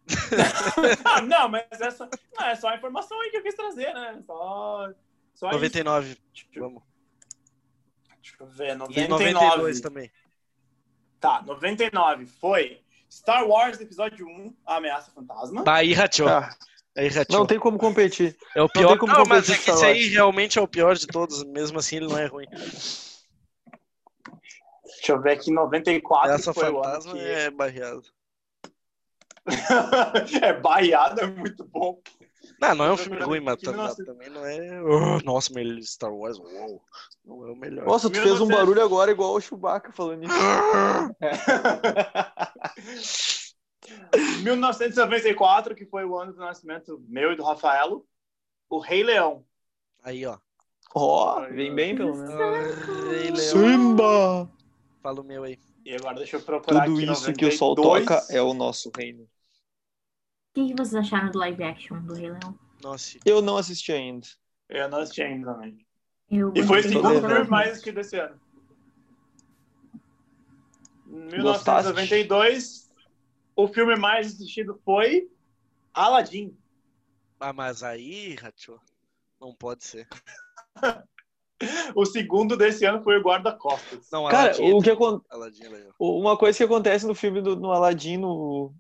A: ah, não, mas essa não, é só a informação aí que eu quis trazer, né? Só, só isso.
C: 99,
A: Deixa, eu-
C: vamos.
A: deixa eu ver,
C: E
A: 99.
C: 92 também.
A: Tá, 99 foi Star Wars Episódio 1, A Ameaça Fantasma.
C: Bah, aí rachou.
B: Ah,
C: Aí rachou.
B: não tem como competir.
C: É o pior.
B: como
C: Não, mas é que esse aí realmente é o pior de todos. Mesmo assim, ele não é ruim.
A: Deixa eu ver aqui, 94
C: Essa
A: foi o ano
C: fantasma
A: que...
C: é barreado.
A: é baiado, é muito bom.
C: Não, não é um filme ruim, mas também não é. Oh, nossa, mas ele Star Wars, uou, não é o melhor.
B: Nossa, tu fez um
A: Deus.
B: barulho agora igual o Chewbacca falando isso.
A: 1994, que foi o ano do nascimento meu e do Rafaelo, o Rei Leão.
C: Aí, ó.
B: Ó, vem bem pelo menos.
C: Rei Leão.
B: Simba!
C: Fala o meu aí.
A: E agora deixa eu procurar
B: Tudo
A: aqui
B: isso que o sol
A: 92.
B: toca é o nosso reino.
D: O que, vocês acharam do live action do Rei Leão?
C: Nossa.
B: Eu não assisti ainda.
A: Eu não assisti ainda também.
D: Eu
A: E foi o segundo filme mais assistido esse ano. 1992, o filme mais assistido foi Aladdin.
C: Ah, mas aí, Racho, não pode ser.
A: O segundo desse ano foi o Guarda-Costas.
C: Não,
B: Cara,
C: Aladdin,
B: o que acon-
C: Aladdin é.
B: Uma coisa que acontece no filme do no Aladdin, no,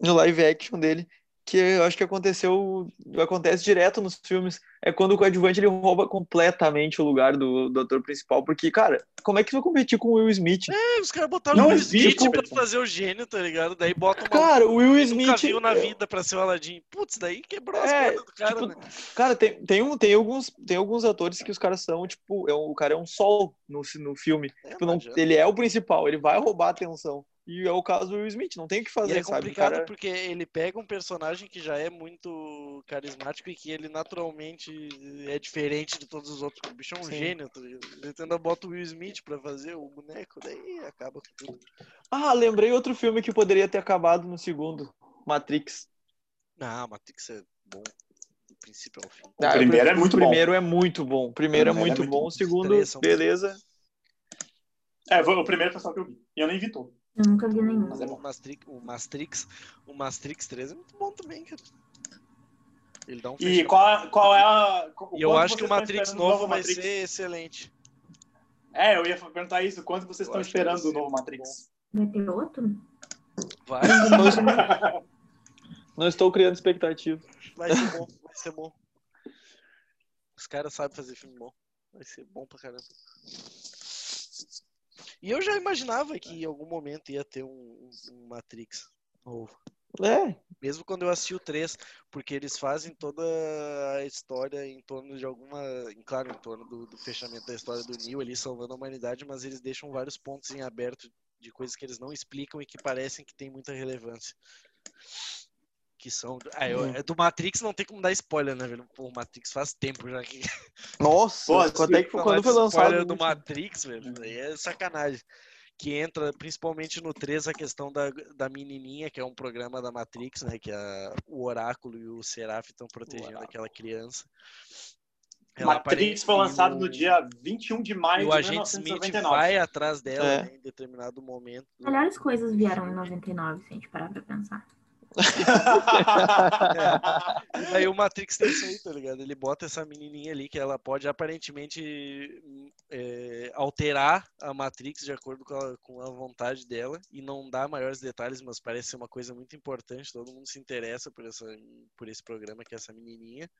B: no live action dele, que eu acho que aconteceu, acontece direto nos filmes, é quando o coadjuvante ele rouba completamente o lugar do, do ator principal, porque, cara, como é que tu vai competir com o Will Smith?
C: É, os caras botaram
A: Não
C: o Will Smith pra
A: velho.
C: fazer o gênio, tá ligado? Daí botam uma
B: Cara, o Will
C: que nunca
B: Smith.
C: viu na vida pra ser o Aladdin. Putz, daí quebrou as
B: É,
C: do cara,
B: tipo,
C: né?
B: Cara, tem, tem, um, tem, alguns, tem alguns atores que os caras são, tipo, é um- o cara é um sol no, no filme.
C: É,
B: Tipo,
C: não
B: ele é o principal, ele vai roubar a atenção. E é o caso do Will Smith, não tem o que
C: E
B: fazer,
C: é
B: sabe? O
C: complicado
B: cara...
C: porque ele pega um personagem que já é muito carismático e que ele naturalmente é diferente de todos os outros. O bicho é um
B: Sim.
C: gênio, tá? Ele ainda bota o Will Smith pra fazer o boneco, daí acaba com tudo.
B: Ah, lembrei outro filme que poderia ter acabado no segundo, Matrix.
C: Não, Matrix é bom. Do princípio ao fim.
B: Ah,
A: primeiro
B: eu-
A: é muito
B: o
A: bom.
B: primeiro é muito bom. O primeiro é
A: O primeiro
B: muito
A: é muito
B: bom. O segundo, beleza.
A: É, foi o primeiro pessoal que eu vi. E eu nem vi todo.
D: Eu nunca vi nenhum.
A: Mas é bom.
C: O Matrix, o Matrix, o Matrix 3 é muito bom também, cara. Ele dá um
A: E qual, qual é a.
C: E eu acho que o Matrix novo vai
A: Matrix?
C: ser excelente.
A: É, eu ia perguntar isso. Quanto vocês
C: Eu
A: estão esperando do novo Matrix?
D: Vai ter outro?
C: Vai,
B: Não estou criando expectativa.
C: vai ser bom, vai ser bom. Os caras sabem fazer filme bom. Vai ser bom pra caramba. E eu já imaginava que em algum momento ia ter um, um Matrix novo.
B: É,
C: Mesmo quando eu assisti o 3, porque eles fazem toda a história em torno de alguma. Claro, em torno do, do fechamento da história do Neo ali, salvando a humanidade, mas eles deixam vários pontos em aberto de coisas que eles não explicam e que parecem que tem muita relevância. Que são. Ah, eu-
B: Hum.
C: é do Matrix não tem como dar spoiler, né, velho? Pô, o Matrix faz tempo já que.
B: nossa,
A: Pô,
B: quando, é que, quando foi lançado?
C: spoiler do? Matrix, velho, aí é sacanagem. Que entra principalmente no 3 a questão da, da menininha, que é um programa da Matrix, né? Que a, o Oráculo e o Seraph estão protegendo aquela criança.
A: Matrix foi lançado no dia 21 de
C: E
A: maio
C: o
A: de
C: agente Smith
A: 1999.
C: vai atrás dela
B: É.
C: né, em determinado momento.
D: Melhores coisas vieram em 99, se a gente parar pra pensar.
C: E daí o Matrix tem isso aí, tá ligado? Ele bota essa menininha ali que ela pode aparentemente é, alterar a Matrix de acordo com a, com a vontade dela e não dá maiores detalhes, mas parece ser uma coisa muito importante. Todo mundo se interessa por, essa, por esse programa que é essa menininha.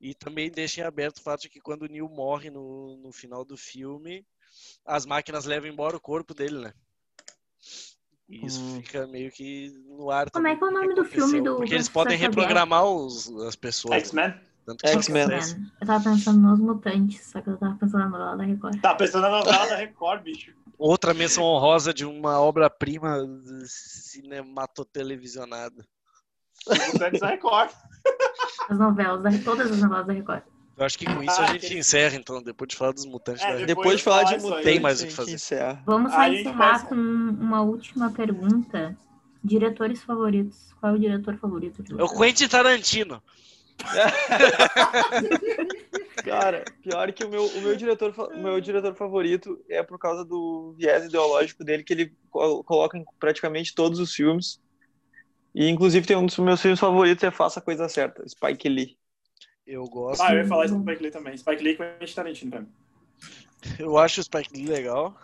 C: E também deixa em aberto o fato de que quando o Neo morre no, no final do filme, as máquinas levam embora o corpo dele, né? E isso
B: Hum.
C: fica meio que no ar.
D: Como é que é o nome do filme do-
C: Porque eles podem reprogramar os, as pessoas. né?
A: X-Men?
B: X-Men.
D: Eu tava pensando nos mutantes, só que eu tava pensando na novela da Record.
A: Tá pensando na novela da Record, bicho.
C: Outra menção honrosa de uma obra-prima cinematotelevisionada.
A: Mutantes da Record.
D: As novelas, da, todas as novelas da Record.
C: Eu acho que com isso a gente encerra, então, depois de falar dos mutantes
A: É,
C: da Record.
B: Depois de falar de
A: Depois
B: mutantes,
C: Tem mais o
B: a
C: que
B: gente
C: fazer.
B: encerra.
D: Vamos só encerrar
A: faz-
D: com uma última pergunta. Diretores favoritos. Qual é o diretor favorito de
C: É o? Quentin Tarantino.
B: Cara, pior que o meu, o meu, diretor, o meu diretor favorito é por causa do viés ideológico dele, que ele co- coloca em praticamente todos os filmes. E inclusive tem um dos meus filmes favoritos, é Faça a Coisa Certa, Spike Lee.
C: Eu gosto.
A: Ah, eu ia falar isso do Spike Lee também. Spike Lee com a gente Tarantino pra mim.
C: Eu acho o Spike Lee legal.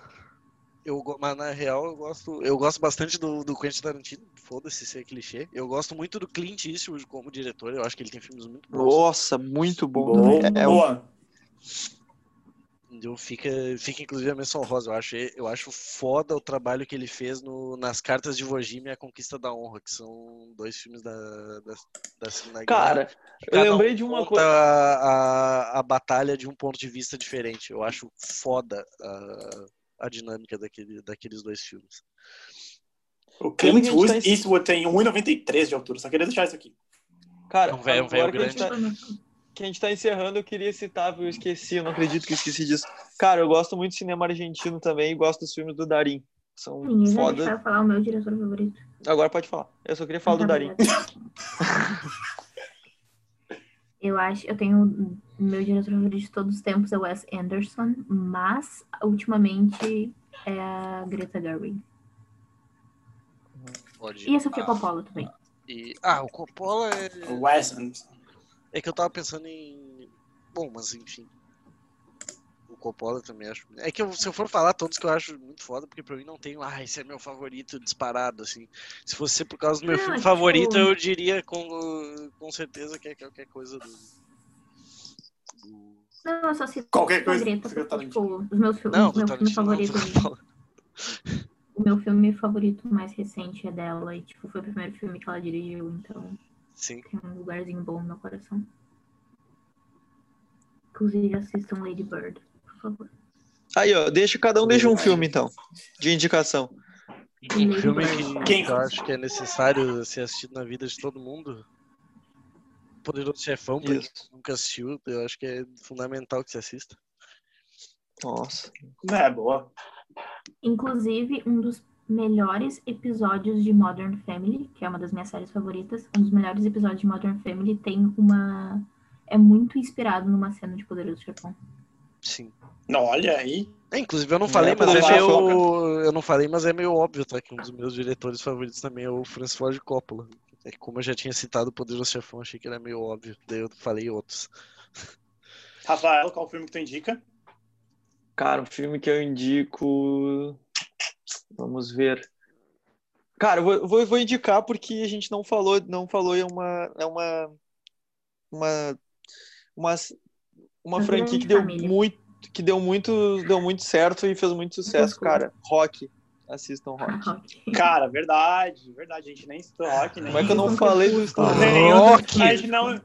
C: Eu, mas na real eu gosto, eu gosto bastante do, do Quentin Tarantino. Foda-se ser clichê. Eu gosto muito do Clint Eastwood como diretor. Eu acho que ele tem filmes muito bons.
B: Nossa, muito bom.
A: Boa.
B: É, é um-
A: Boa.
C: Eu fica, fica inclusive a menção rosa. Eu acho, eu acho foda o trabalho que ele fez no, nas Cartas de Vojime e A Conquista da Honra, que são dois filmes da, da, da.
B: Cara, eu
C: Cada um
B: lembrei de uma
C: conta
B: coisa.
C: A, a, a batalha de um ponto de vista diferente. Eu acho foda a, a dinâmica daquele, daqueles dois filmes.
A: O Clint
B: tá
A: Eastwood tem 1,93 de altura. Só queria deixar isso aqui.
B: Cara,
C: É um velho- um velho
B: agora que a, gente tá, encerrando, eu queria citar, eu esqueci, eu não acredito que eu esqueci disso. Cara, eu gosto muito de cinema argentino também e gosto dos filmes do Darim. São
D: Ninguém vai
B: foda.
D: deixar eu falar o meu diretor favorito.
B: Agora pode falar. Eu só queria falar do
D: Tá
B: Darim.
D: Eu acho, eu tenho o meu diretor favorito de todos os tempos é o Wes Anderson, mas ultimamente é a Greta Gerwig.
C: Pode.
D: E a Sofia
C: ah,
D: Coppola também.
C: e- ah, o Coppola é.
A: O Wes Anderson.
C: É que eu tava pensando em. Bom, mas enfim. O Coppola também acho. É que eu- se eu for falar todos que eu acho muito foda, porque pra mim não tem. Ah, esse é meu favorito disparado, assim. Se fosse ser por causa do meu
D: Não,
C: filme
D: tipo-
C: favorito, eu diria com, com certeza que é qualquer coisa do. do-
D: Não, eu só cito
A: Qualquer coisa
D: Greta, porque, tipo, os meus filmes,
C: Não,
D: meu filme
C: não,
D: favorito,
C: Coppola.
D: o meu filme favorito mais recente é dela e tipo foi o primeiro filme que ela dirigiu, então
C: Sim.
D: tem um lugarzinho bom no meu coração. Inclusive assistam Lady Bird, por favor.
B: Aí, ó, deixa, cada um deixa um filme, então, de indicação.
C: Um filme que,
A: Quem-
C: eu acho que é necessário ser assistido na vida de todo mundo. Poderoso Chefão, pra quem nunca assistiu, eu acho que é fundamental que se assista.
B: Nossa.
A: É, boa.
D: Inclusive, um dos melhores episódios de Modern Family, que é uma das minhas séries favoritas, um dos melhores episódios de Modern Family tem uma. É muito inspirado numa cena de Poderoso Chefão.
C: Sim.
A: Não, olha aí.
C: É, inclusive eu não
B: É,
C: falei, mas
B: Poderoso
C: é
B: Chefão,
C: meio. Eu não falei, mas é meio óbvio, tá? Que um dos meus diretores favoritos também é o Francis Ford Coppola. É que como eu já tinha citado o Poderoso Chefão, achei que era meio óbvio. Daí eu falei outros.
A: Rafael, qual filme que tu indica?
B: Cara, um filme que eu indico. Vamos ver. Cara, eu vou, vou, indicar porque a gente não falou, não falou, é uma, é uma, uma, uma, uma franquia que deu
D: família.
B: muito, que deu muito, deu muito certo e fez muito sucesso, cara. Rock. Assistam Rock.
D: Rock.
A: Cara, verdade, verdade. A gente nem citou Rock, nem.
B: Como é que eu não falei do. Stallone?
C: Rock!
A: A gente não.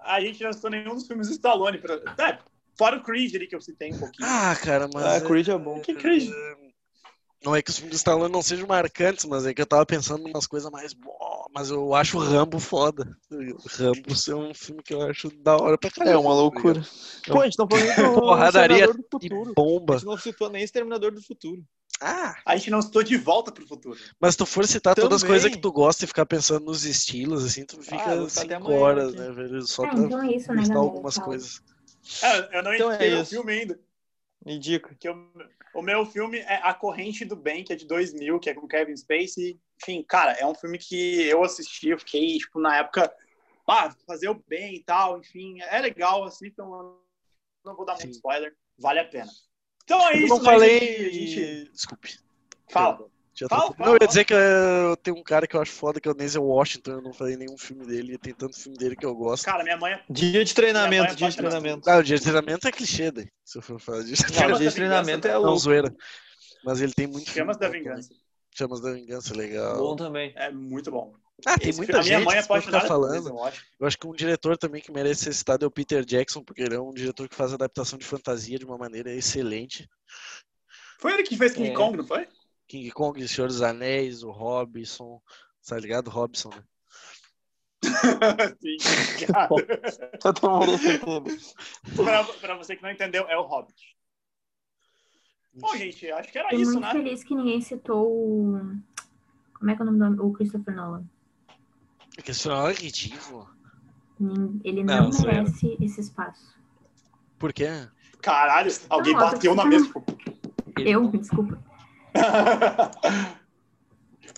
A: A gente não citou nenhum dos filmes do Stallone. Pra... É, fora o Creed ali que eu citei um pouquinho.
C: Ah, cara, mas.
B: Ah, Creed é bom.
A: que Creed?
C: Não é que os filmes do Stallone não sejam marcantes, mas é que eu tava pensando em umas coisas mais. Mas eu acho o Rambo foda. Rambo é um filme que eu acho da hora pra caralho.
B: É uma loucura. Pô, a gente não falou nem do
C: Porradaria
B: do
C: E
B: Futuro. A
C: bomba.
B: gente não citou nem Exterminador do Futuro.
C: Ah,
A: A gente não citou de volta pro futuro.
C: mas se tu for citar todas as
B: Também.
C: coisas que tu gosta e ficar pensando nos estilos, assim, tu
B: Ah,
C: fica
B: até
C: cinco horas,
B: aqui.
C: né, velho? Só
D: Ah,
C: pra
D: então é isso, né,
C: algumas coisas.
A: É, eu não
B: Então é
A: o filme ainda.
B: Me dica.
A: Que eu- o meu filme é A Corrente do Bem, que é de 2000, que é com Kevin Spacey. Enfim, cara, é um filme que eu assisti, eu fiquei, tipo, na época, ah, fazer o bem e tal, enfim, é legal, assim, então não vou dar muito
C: Sim.
A: spoiler, vale a pena. Então é
C: Eu
A: isso,
C: não
A: né,
C: falei.
A: A gente
C: Desculpe.
A: fala.
C: Já
A: Fala,
C: tô...
A: fala,
C: não, eu ia dizer que eu tenho um cara que eu acho foda, que é o Denzel Washington, eu não falei nenhum filme dele, e tem tanto filme dele que eu gosto.
A: Cara, minha mãe,
B: Dia de treinamento,
A: é
B: dia de treinamento.
C: Ah, o dia de treinamento é clichê, daí, se eu for falar disso.
B: Não,
A: Chamas
B: dia de treinamento é
C: Não,
B: louco.
C: zoeira. Mas ele tem muito
A: Chamas
C: filme
A: da Vingança.
C: também. Chamas da Vingança, legal.
B: Bom também.
A: é muito bom.
C: Ah, tem
A: Esse
C: muita
A: filme- minha
C: gente
A: mãe é
C: que ficar
A: por
C: falando.
A: Denzel Washington.
C: Eu acho que um diretor também que merece ser citado é o Peter Jackson, porque ele é um diretor que faz adaptação de fantasia de uma maneira excelente.
A: Foi ele que fez King
B: É.
A: Kong, não foi?
C: King Kong, Senhor dos Anéis, o Robinson, tá ligado? Robinson, né?
B: Pra
A: pra, pra você que não entendeu, é o Hobbit. Bom, gente, acho que era
D: Fiquei
A: isso,
D: muito
A: né?
D: feliz que ninguém citou o. Como é que é o nome do o Christopher Nolan?
C: Porque esse final é ridículo.
D: Ele
B: Não,
D: não, merece esse espaço.
C: Por quê?
A: Caralho, alguém
D: Não,
A: bateu na mesa.
D: Eu, desculpa.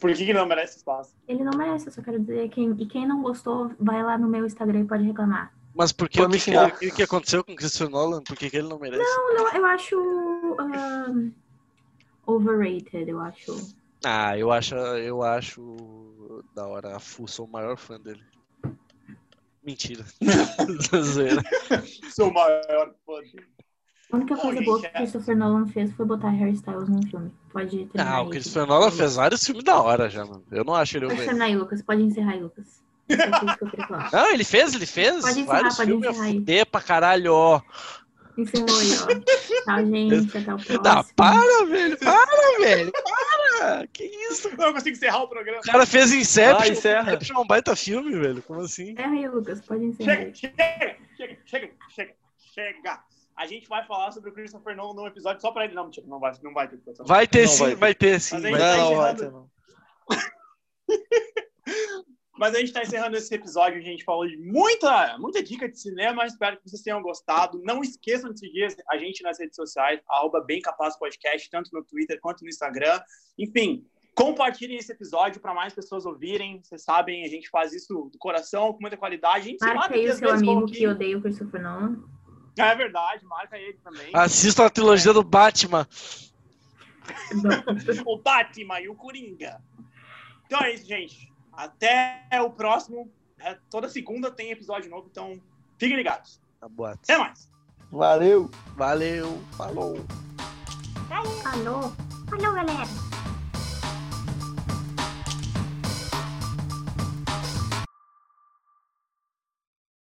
A: Por que, que não merece espaço?
D: Ele não merece, eu só quero dizer. Quem, e quem não gostou, vai lá no meu Instagram e pode reclamar.
C: Mas por que, que, que, que que aconteceu com o Christopher Nolan? Por que, que ele não merece?
D: Não, não, eu acho. overrated, eu acho.
C: Ah, eu acho, eu acho da hora. A Fu, sou o maior fã dele. Mentira.
A: Sou o maior fã dele.
D: A única coisa boa que
A: é-
D: o Christopher Nolan fez foi botar Harry Styles num filme. Pode terminar aí,
C: o Christopher Nolan fez vários filmes da hora já, mano. Eu não acho ele
D: Pode
C: overrated.
D: terminar aí, Lucas. Pode encerrar aí, Lucas. É eu.
C: Não, ele fez, ele fez.
D: Pode encerrar,
C: vários
D: pode
C: filmes
D: encerrar aí.
C: pra caralho, ó.
D: Encerrou aí, ó. Tchau, gente. Até o próximo.
C: Não, para, velho. Para, velho. Para. Que isso?
A: Não consigo encerrar o programa.
C: O cara fez Inception.
B: Ah, encerra.
C: Inception é um baita filme, velho. Como assim?
D: Encerra aí, Lucas. Pode encerrar
A: Chega,
D: aí.
A: chega, chega, chega, chega, chega. A gente vai falar sobre o Christopher Nolan num episódio só pra ele. Não, mentira, não vai, não vai ter.
C: Vai ter
B: Não
C: sim,
B: vai
C: vai,
B: ter.
C: ter sim.
A: Mas tá
C: ter.
B: Não, vai ter, não.
A: Mas a gente tá encerrando esse episódio. A gente falou de muita, muita dica de cinema. Espero que vocês tenham gostado. Não esqueçam de seguir a gente nas redes sociais, arroba Bem Capaz Podcast, tanto no Twitter quanto no Instagram. Enfim, compartilhem esse episódio para mais pessoas ouvirem. Vocês sabem, a gente faz isso do coração, com muita qualidade. A gente aqui
D: o seu amigo que odeia o Christopher Nolan.
A: É verdade, marca ele também.
C: Assista a trilogia do Batman.
A: o Batman e o Coringa. Então é isso, gente. Até o próximo. É, toda segunda tem episódio novo, então fiquem ligados.
C: Tá boa.
A: Até mais.
B: Valeu!
C: Valeu. Falou.
D: Alô? Alô, galera.